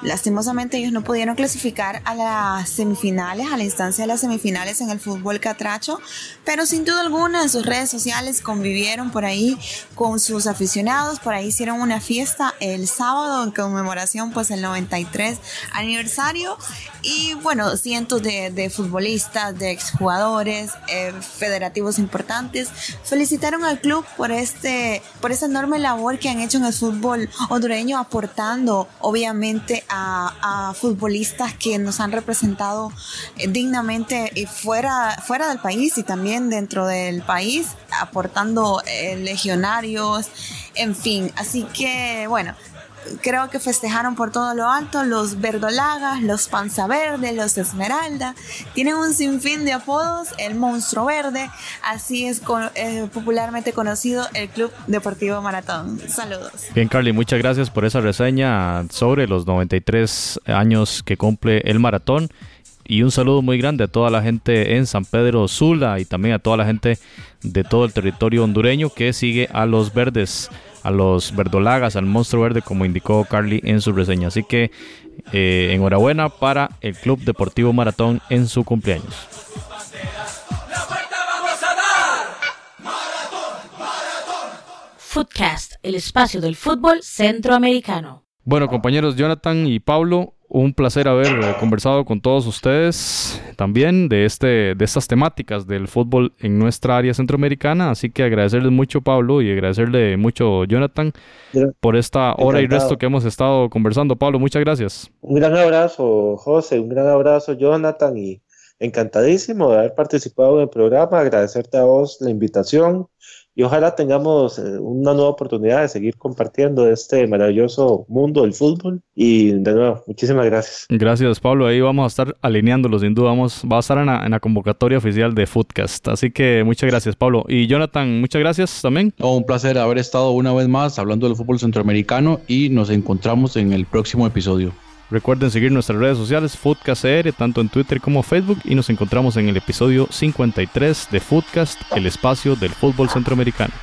S5: lastimosamente ellos no pudieron clasificar a las semifinales, a la instancia de las semifinales en el fútbol catracho, pero sin duda alguna en sus redes sociales convivieron por ahí con sus aficionados, por ahí hicieron una fiesta el sábado en conmemoración pues el 93 aniversario. Y bueno, cientos de, futbolistas, de exjugadores, eh, federativos importantes felicitaron al club por este por esta enorme labor que han hecho en el fútbol hondureño aportando obviamente a, futbolistas que nos han representado eh, dignamente y fuera, fuera del país y también dentro del país aportando eh, legionarios en fin, así que bueno, creo que festejaron por todo lo alto los verdolagas, los panza verde, los esmeralda. Tienen un sinfín de apodos, el monstruo verde, así es eh, popularmente conocido el Club Deportivo Maratón. Saludos.
S1: Bien, Carly, muchas gracias por esa reseña sobre los 93 años que cumple el maratón. Y un saludo muy grande a toda la gente en San Pedro Sula y también a toda la gente de todo el territorio hondureño que sigue a los verdes, a los verdolagas, al monstruo verde, como indicó Carly en su reseña. Así que eh, enhorabuena para el Club Deportivo Maratón en su cumpleaños.
S4: Footcast, el espacio del fútbol centroamericano.
S1: Bueno, compañeros Jonathan y Pablo, un placer haber eh, conversado con todos ustedes también de, este, de estas temáticas del fútbol en nuestra área centroamericana. Así que agradecerles mucho, Pablo, y agradecerle mucho, Jonathan, por esta hora y resto que hemos estado conversando. Pablo, muchas gracias.
S2: Un gran abrazo, José, un gran abrazo, Jonathan, y encantadísimo de haber participado en el programa. Agradecerte a vos la invitación y ojalá tengamos eh, una nueva oportunidad de seguir compartiendo este maravilloso mundo del fútbol. Y de nuevo, muchísimas gracias.
S1: Gracias, Pablo. Ahí vamos a estar alineándolo, sin duda. Vamos, va a estar en la, convocatoria oficial de Footcast. Así que muchas gracias, Pablo. Y Jonathan, muchas gracias también.
S3: un placer haber estado una vez más hablando del fútbol centroamericano y nos encontramos en el próximo episodio.
S1: Recuerden seguir nuestras redes sociales, FoodcastCR, tanto en Twitter como Facebook, y nos encontramos en el episodio 53 de Foodcast, el espacio del fútbol centroamericano.